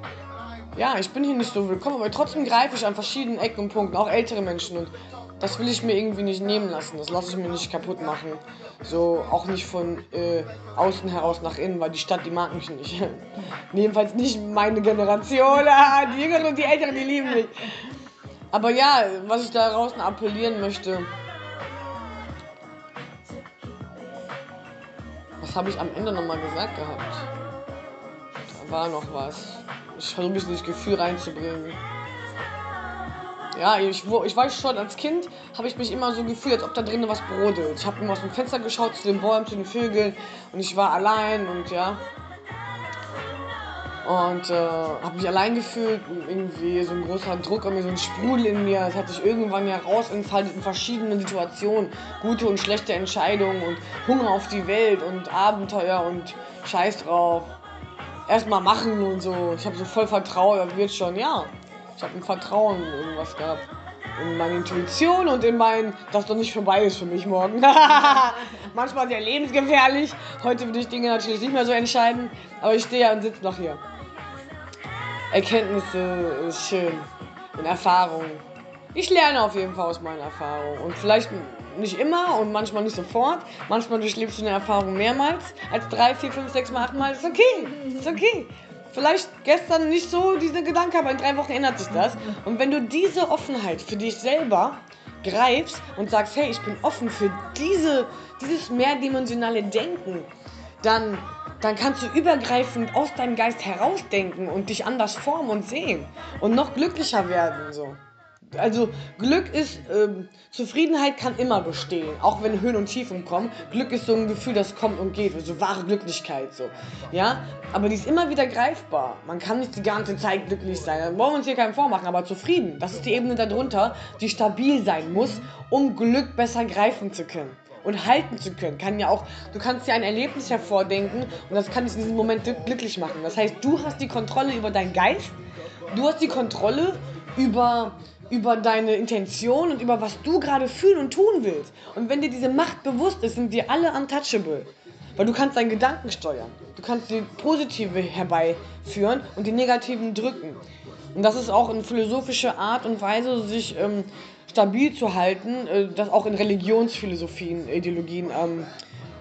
ja, ich bin hier nicht so willkommen, aber trotzdem greife ich an verschiedenen Ecken und Punkten, auch ältere Menschen und das will ich mir irgendwie nicht nehmen lassen, das lasse ich mir nicht kaputt machen. So, auch nicht von äh, außen heraus nach innen, weil die Stadt, die mag mich nicht. Jedenfalls nicht meine Generation, ah, die Jüngeren und die Älteren, die lieben mich. Aber ja, was ich da draußen appellieren möchte, was habe ich am Ende nochmal gesagt gehabt? Da war noch was. Ich versuche ein bisschen das Gefühl reinzubringen. Ja, ich, ich weiß schon, als Kind habe ich mich immer so gefühlt, als ob da drinnen was brodelt. Ich habe immer aus dem Fenster geschaut zu den Bäumen, zu den Vögeln und ich war allein und ja. Und äh, habe mich allein gefühlt, irgendwie so ein großer Druck an mir, so ein Sprudel in mir. Es hat sich irgendwann ja rausentfaltet in verschiedenen Situationen. Gute und schlechte Entscheidungen und Hunger auf die Welt und Abenteuer und Scheiß drauf. Erstmal machen und so. Ich habe so voll Vertrauen, das wird schon, ja. Ich habe ein Vertrauen in irgendwas gehabt. In meine Intuition und in mein, dass doch nicht vorbei ist für mich morgen. Manchmal sehr lebensgefährlich. Heute würde ich Dinge natürlich nicht mehr so entscheiden. Aber ich stehe ja und sitze noch hier. Erkenntnisse ist schön. Und Erfahrung. Ich lerne auf jeden Fall aus meinen Erfahrungen. Und vielleicht nicht immer und manchmal nicht sofort. Manchmal durchlebst du eine Erfahrung mehrmals als drei, vier, fünf, sechs Mal, acht Mal. Ist okay. Ist okay. Vielleicht gestern nicht so diese Gedanke, aber in drei Wochen ändert sich das. Und wenn du diese Offenheit für dich selber greifst und sagst, hey, ich bin offen für diese, dieses mehrdimensionale Denken, dann, dann kannst du übergreifend aus deinem Geist herausdenken und dich anders formen und sehen und noch glücklicher werden. So. Also Glück ist, ähm, Zufriedenheit kann immer bestehen, auch wenn Höhen und Tiefen kommen. Glück ist so ein Gefühl, das kommt und geht, so wahre Glücklichkeit, so. Ja, aber die ist immer wieder greifbar. Man kann nicht die ganze Zeit glücklich sein. Da wollen wir uns hier keinen vormachen, aber zufrieden, das ist die Ebene darunter, die stabil sein muss, um Glück besser greifen zu können und halten zu können. Kann ja auch, du kannst dir ein Erlebnis hervordenken und das kann dich in diesem Moment glück- glücklich machen. Das heißt, du hast die Kontrolle über deinen Geist, du hast die Kontrolle über, über deine Intention und über was du gerade fühlen und tun willst. Und wenn dir diese Macht bewusst ist, sind wir alle untouchable. Weil du kannst deinen Gedanken steuern. Du kannst die positive herbeiführen und die negativen drücken. Und das ist auch eine philosophische Art und Weise, sich ähm, stabil zu halten, äh, das auch in Religionsphilosophien, Ideologien ähm,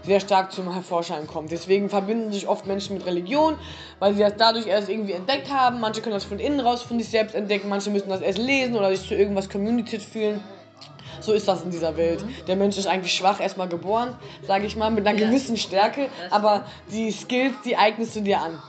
sehr stark zum Hervorschein kommt. Deswegen verbinden sich oft Menschen mit Religion, weil sie das dadurch erst irgendwie entdeckt haben. Manche können das von innen raus von sich selbst entdecken, manche müssen das erst lesen oder sich zu irgendwas communicated fühlen. So ist das in dieser Welt. Der Mensch ist eigentlich schwach erstmal geboren, sage ich mal, mit einer Ja. gewissen Stärke, aber die Skills, die eignest du dir an.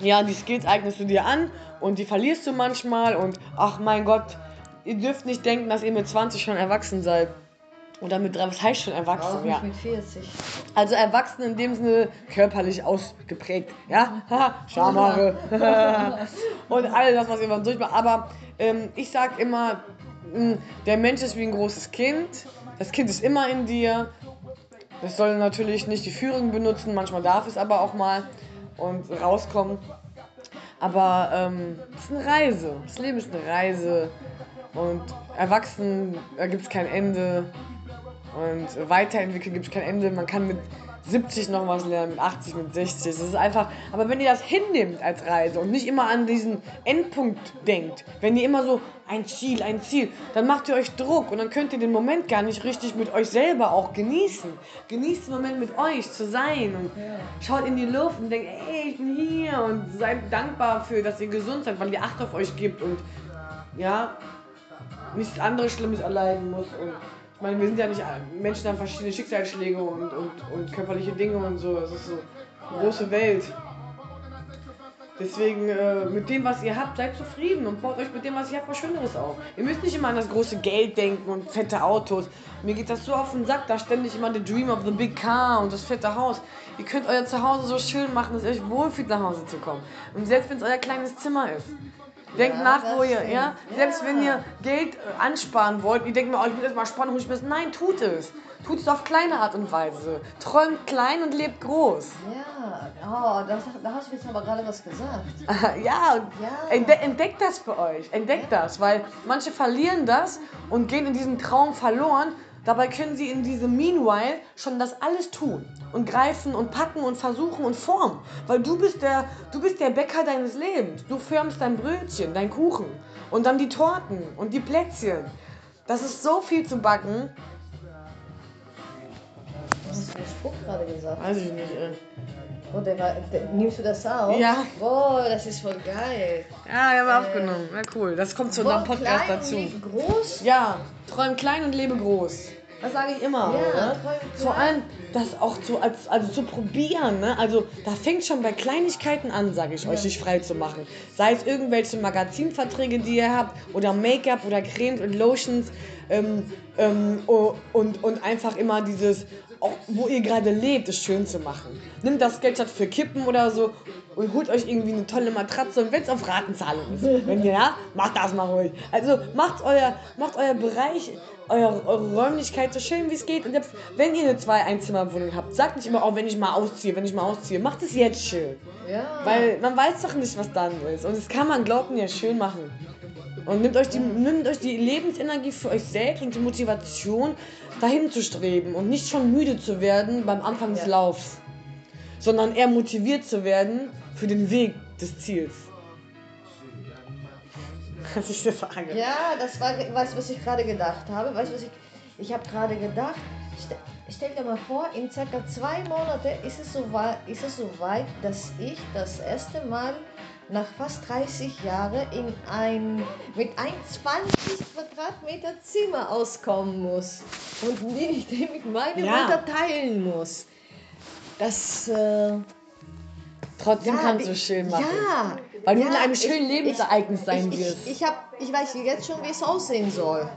Ja, die Skills eignest du dir an und die verlierst du manchmal und ach mein Gott, ihr dürft nicht denken, dass ihr mit 20 schon erwachsen seid. Oder mit was heißt schon Auch erwachsen? nicht Ja. mit 40. Also erwachsen in dem Sinne körperlich ausgeprägt. Ja, Schamhaare. und all das, was jemand durchmacht. Aber ähm, ich sag immer, mh, der Mensch ist wie ein großes Kind. Das Kind ist immer in dir. Das soll natürlich nicht die Führung benutzen, manchmal darf es aber auch mal und rauskommen. Aber ähm, es ist eine Reise. Das Leben ist eine Reise. Und Erwachsen, da gibt es kein Ende. Und weiterentwickeln gibt es kein Ende. Man kann mit 70 noch was lernen, mit 80, mit 60. Das ist einfach. Aber wenn ihr das hinnimmt als Reise und nicht immer an diesen Endpunkt denkt, wenn ihr immer so ein Ziel, ein Ziel, dann macht ihr euch Druck und dann könnt ihr den Moment gar nicht richtig mit euch selber auch genießen. Genießt den Moment mit euch zu sein und schaut in die Luft und denkt, ey, ich bin hier und seid dankbar für, dass ihr gesund seid, weil ihr Acht auf euch gibt und ja, nichts anderes Schlimmes erleiden muss. Und ich meine, wir sind ja nicht Menschen haben verschiedene Schicksalsschläge und, und, und körperliche Dinge und so. Es ist so eine große Welt. Deswegen, äh, mit dem, was ihr habt, seid zufrieden und baut euch mit dem, was ihr habt, was Schöneres auf. Ihr müsst nicht immer an das große Geld denken und fette Autos. Mir geht das so auf den Sack, da ständig immer der Dream of the big car und das fette Haus. Ihr könnt euer Zuhause so schön machen, dass ihr euch wohlfühlt, nach Hause zu kommen. Und selbst wenn es euer kleines Zimmer ist. Denkt Ja, nach, das wo ihr, stimmt. ja? Selbst wenn Ja. ihr Geld äh, ansparen wollt, ihr denkt mir, oh, ich muss erst mal sparen, hol ich mir das. Nein, tut es. Tut es auf kleine Art und Weise. Träumt klein und lebt groß. Ja, oh, das, da hast du jetzt aber gerade was gesagt. ja, Ja. Entde entdeckt das für euch. Entdeckt das, weil manche verlieren das und gehen in diesen Traum verloren. Dabei können sie in diesem Meanwhile schon das alles tun und greifen und packen und versuchen und formen. Weil du bist der, du bist der Bäcker deines Lebens. Du formst dein Brötchen, dein Kuchen und dann die Torten und die Plätzchen. Das ist so viel zu backen. Was hast du für einen Spruch gerade gesagt? Weiß ich nicht. Äh. Oh, der war, der, nimmst du das auf? Ja. Boah, das ist voll geil. Ja, wir haben aufgenommen. Ja, cool. Das kommt zu unserem Podcast klein dazu. Und lieb groß. Ja, träum klein und lebe groß. Das sage ich immer. Ja, Vor allem das auch zu, als, also zu probieren. Ne? Also da fängt schon bei Kleinigkeiten an, sage ich euch, sich frei zu machen. Sei es irgendwelche Magazinverträge, die ihr habt, oder Make-up oder Cremes und Lotions. Ähm, ähm, oh, und, und einfach immer dieses, auch wo ihr gerade lebt, es schön zu machen. Nimmt das Geld statt für Kippen oder so und holt euch irgendwie eine tolle Matratze und wenn es auf Ratenzahlung ist, wenn ihr, ja, macht das mal ruhig. Also macht euer, macht euer Bereich, euer, eure Räumlichkeit so schön wie es geht und selbst wenn ihr eine Zwei-Einzimmer-Wohnung habt, sagt nicht immer, oh, wenn ich mal ausziehe, wenn ich mal ausziehe, macht es jetzt schön. Ja. Weil man weiß doch nicht, was dann ist. Und das kann man, glaubt mir, schön machen. Und nimmt euch, die, nimmt euch die Lebensenergie für euch selbst und die Motivation, dahin zu streben und nicht schon müde zu werden beim Anfang des Ja. Laufs, sondern eher motiviert zu werden für den Weg des Ziels. Was ich dir sage. Ja, das war, du, was ich gerade gedacht habe? Weißt du, was ich, ich habe gerade gedacht, stell, stell dir mal vor, in circa zwei Monaten ist es, so weit, ist es so weit, dass ich das erste Mal nach fast 30 Jahren in ein, mit ein 20 Quadratmeter Zimmer auskommen muss und nicht mit meiner Ja. Mutter teilen muss. Das, äh, Trotzdem ja, kannst du ich- schön machen. Ja, Weil du ja, in einem schönen ich- Lebensereignis sein ich, wirst. Ich, ich, hab, ich weiß jetzt schon, wie es aussehen soll.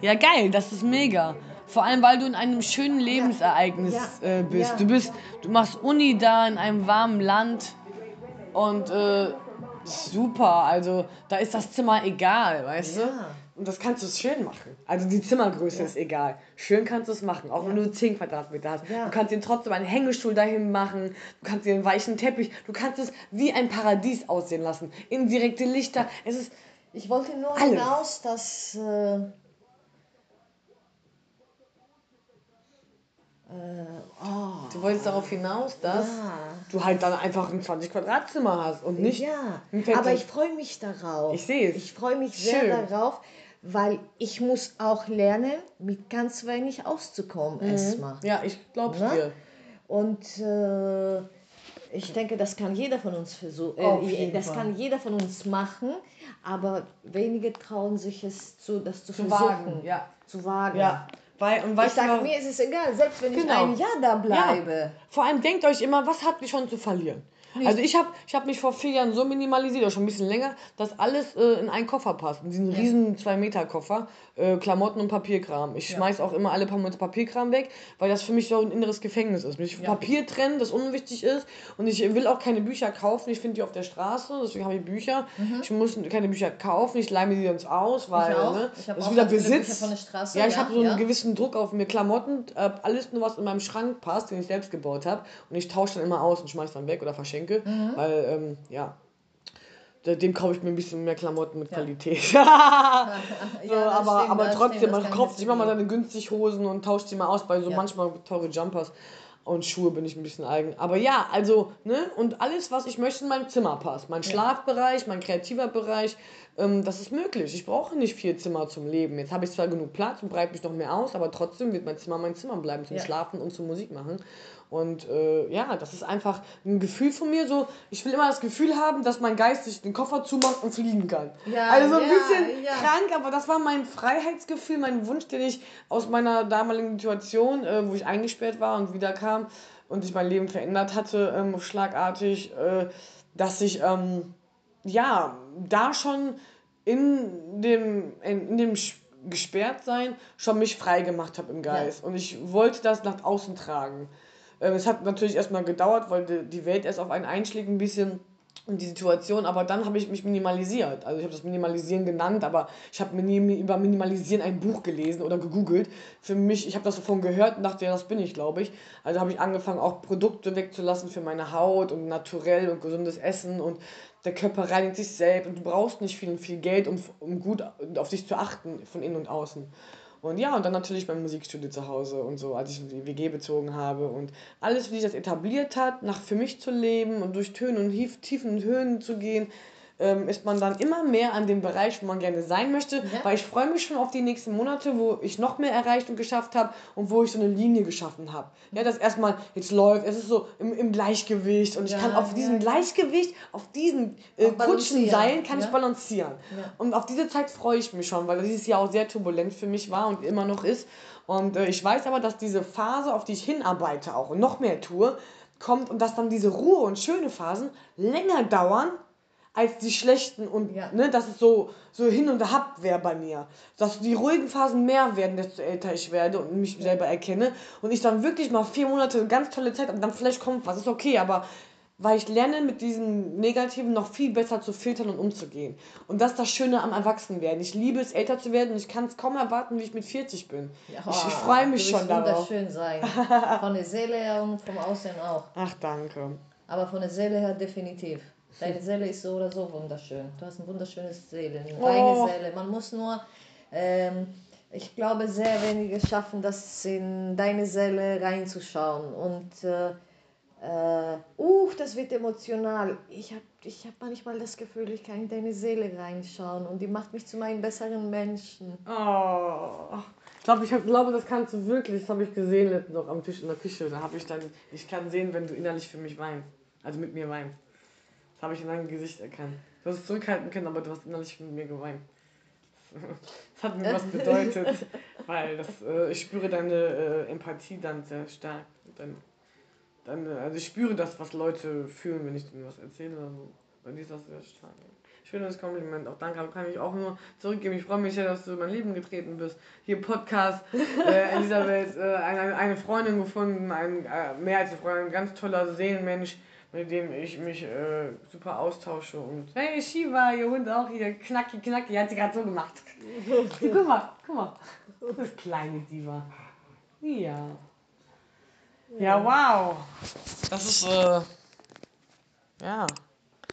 Ja, geil, das ist mega. Vor allem, weil du in einem schönen Lebensereignis Ja. äh, bist. Du bist, du machst Uni da in einem warmen Land und äh, super. Also da ist das Zimmer egal, weißt du? Ja. Und das kannst du schön machen. Also die Zimmergröße ist egal. Schön kannst du es machen, auch wenn du 10 Quadratmeter hast. Ja. Du kannst dir trotzdem einen Hängestuhl dahin machen. Du kannst dir einen weichen Teppich. Du kannst es wie ein Paradies aussehen lassen. Indirekte Lichter. Es ist Ich wollte nur Alles. hinaus, dass. Äh, oh, Du wolltest darauf hinaus, dass Ja. du halt dann einfach ein 20 Quadratzimmer hast und nicht ja, aber ich freue mich darauf. Ich sehe es. Ich freue mich sehr Schön. darauf, weil ich muss auch lernen, mit ganz wenig auszukommen erstmal. Ja, ich glaub's Ne? dir. Und äh, ich denke, das kann jeder von uns versuchen. Äh, das Fall. kann jeder von uns machen, aber wenige trauen sich es zu, das zu, Zu versuchen. wagen, ja. Zu wagen. Ja. Weil, und Ich weißt sage, mir ist es egal, selbst wenn ich Genau. ein Jahr da bleibe. vor allem denkt euch immer, was habt ihr schon zu verlieren? Also ich habe ich hab mich vor vier Jahren so minimalisiert, oder schon ein bisschen länger, dass alles äh, in einen Koffer passt. In diesen riesen 2-Meter-Koffer, äh, Klamotten und Papierkram. Ich schmeiß auch immer alle paar Monate Papierkram weg, weil das für mich so ein inneres Gefängnis ist. Mich Papier trennen, das unwichtig ist. Und ich will auch keine Bücher kaufen. Ich finde die auf der Straße, deswegen habe ich Bücher. Ich muss keine Bücher kaufen, ich leih mir die sonst aus, weil auch. ne, das auch ist wieder Besitz. Bücher von der Straße, ja, ich ja, habe so einen ja. gewissen Druck auf mir. Klamotten, äh, alles nur was in meinem Schrank passt, den ich selbst gebaut habe. Und ich tausche dann immer aus und schmeiß dann weg oder verschenke. Mhm. Weil, ähm, ja. Seitdem kaufe ich mir ein bisschen mehr Klamotten mit Qualität. so, aber das aber stimmt, das trotzdem, stimmt, man kauft sich immer mal seine günstig Hosen und tauscht die mal aus. Bei so Ja. manchmal teure Jumpers und Schuhe bin ich ein bisschen eigen. Aber ja, also, ne, und alles, was ich möchte, in meinem Zimmer passt. Mein Schlafbereich, mein kreativer Bereich, ähm, das ist möglich. Ich brauche nicht vier Zimmer zum Leben. Jetzt habe ich zwar genug Platz und breite mich noch mehr aus, aber trotzdem wird mein Zimmer mein Zimmer bleiben zum Ja. Schlafen und zum Musik machen. Und äh, ja, das ist einfach ein Gefühl von mir so, ich will immer das Gefühl haben, dass mein Geist sich den Koffer zumacht und fliegen kann. Ja, also so ein ja, bisschen ja. krank, aber das war mein Freiheitsgefühl, mein Wunsch, den ich aus meiner damaligen Situation, äh, wo ich eingesperrt war und wieder kam und sich mein Leben verändert hatte, ähm, schlagartig, äh, dass ich ähm, ja da schon in dem, in, in dem Sch- Gesperrtsein schon mich frei gemacht habe im Geist. Und ich wollte das nach außen tragen. Ähm, es hat natürlich erstmal gedauert, weil die, Welt erst auf einen einschlägt ein bisschen. und die Situation, aber dann habe ich mich minimalisiert. Also ich habe das Minimalisieren genannt, aber ich habe mir über Minimalisieren ein Buch gelesen oder gegoogelt. Für mich, ich habe das davon gehört und dachte, ja, das bin ich, glaube ich. Also habe ich angefangen, auch Produkte wegzulassen für meine Haut und naturell und gesundes Essen und der Körper reinigt sich selbst und du brauchst nicht viel, viel Geld, um, um gut auf dich zu achten, von innen und außen. Und ja, und dann natürlich beim Musikstudio zu Hause und so, als ich die WG bezogen habe und alles, wie sich das etabliert hat, nach für mich zu leben und durch Töne und Tiefen und Höhen zu gehen, ähm, ist man dann immer mehr an dem Bereich, wo man gerne sein möchte. Ja. Weil ich freue mich schon auf die nächsten Monate, wo ich noch mehr erreicht und geschafft habe und wo ich so eine Linie geschaffen habe. Ja, das erstmal jetzt läuft, es ist so im, im Gleichgewicht und ich ja, kann auf diesem. Gleichgewicht, auf diesen äh, Kutschenseilen kann ich balancieren. Und auf diese Zeit freue ich mich schon, weil dieses Jahr auch sehr turbulent für mich war und immer noch ist. Und äh, ich weiß aber, dass diese Phase, auf die ich hinarbeite auch und noch mehr tue, kommt und dass dann diese Ruhe und schöne Phasen länger dauern als die schlechten und ja. ne, dass es so, so hin und her wäre bei mir. Dass die ruhigen Phasen mehr werden, desto älter ich werde und mich ja. selber erkenne und ich dann wirklich mal vier Monate eine ganz tolle Zeit und dann vielleicht kommt was, ist okay, aber weil ich lerne mit diesen Negativen noch viel besser zu filtern und umzugehen. Und das ist das Schöne am Erwachsenwerden. Ich liebe es, älter zu werden und ich kann es kaum erwarten, wie ich mit 40 bin. Ja, ich, ich freue mich schon darauf. wunderschön sein. Von der Seele her und vom Aussehen auch. Ach, danke. Aber von der Seele her definitiv. Deine Seele ist so oder so wunderschön. Du hast ein wunderschönes Seele, eine oh. Seele. Man muss nur, ähm, ich glaube, sehr wenige schaffen das in deine Seele reinzuschauen. Und äh, äh, uh, das wird emotional. Ich habe ich hab manchmal das Gefühl, ich kann in deine Seele reinschauen und die macht mich zu meinem besseren Menschen. Oh. Ich glaube, ich hab, glaube, das kannst du wirklich. Das habe ich gesehen noch am Tisch in der Küche. Da habe ich dann, ich kann sehen, wenn du innerlich für mich weinst. Also mit mir weinst. Das habe ich in deinem Gesicht erkannt. Du hast es zurückhalten können, aber du hast innerlich mit mir geweint. Das hat mir was bedeutet, weil das, äh, ich spüre deine äh, Empathie dann sehr stark. Dann, dann, also ich spüre das, was Leute fühlen, wenn ich denen was erzähle. Also bei dir ist das sehr stark. Schönes Kompliment. Auch danke, kann ich auch nur zurückgeben. Ich freue mich sehr, dass du in mein Leben getreten bist. Hier Podcast, äh, Elisabeth, äh, eine, eine Freundin gefunden, ein, äh, mehr als eine Freundin, ein ganz toller Seelenmensch mit dem ich mich äh, super austausche. Und hey, Shiva, ihr Hund auch hier, knacki, knacki, hat sie gerade so gemacht. guck mal, guck mal. Das kleine Diva. Ja. Ja, wow. Das ist, äh, ja.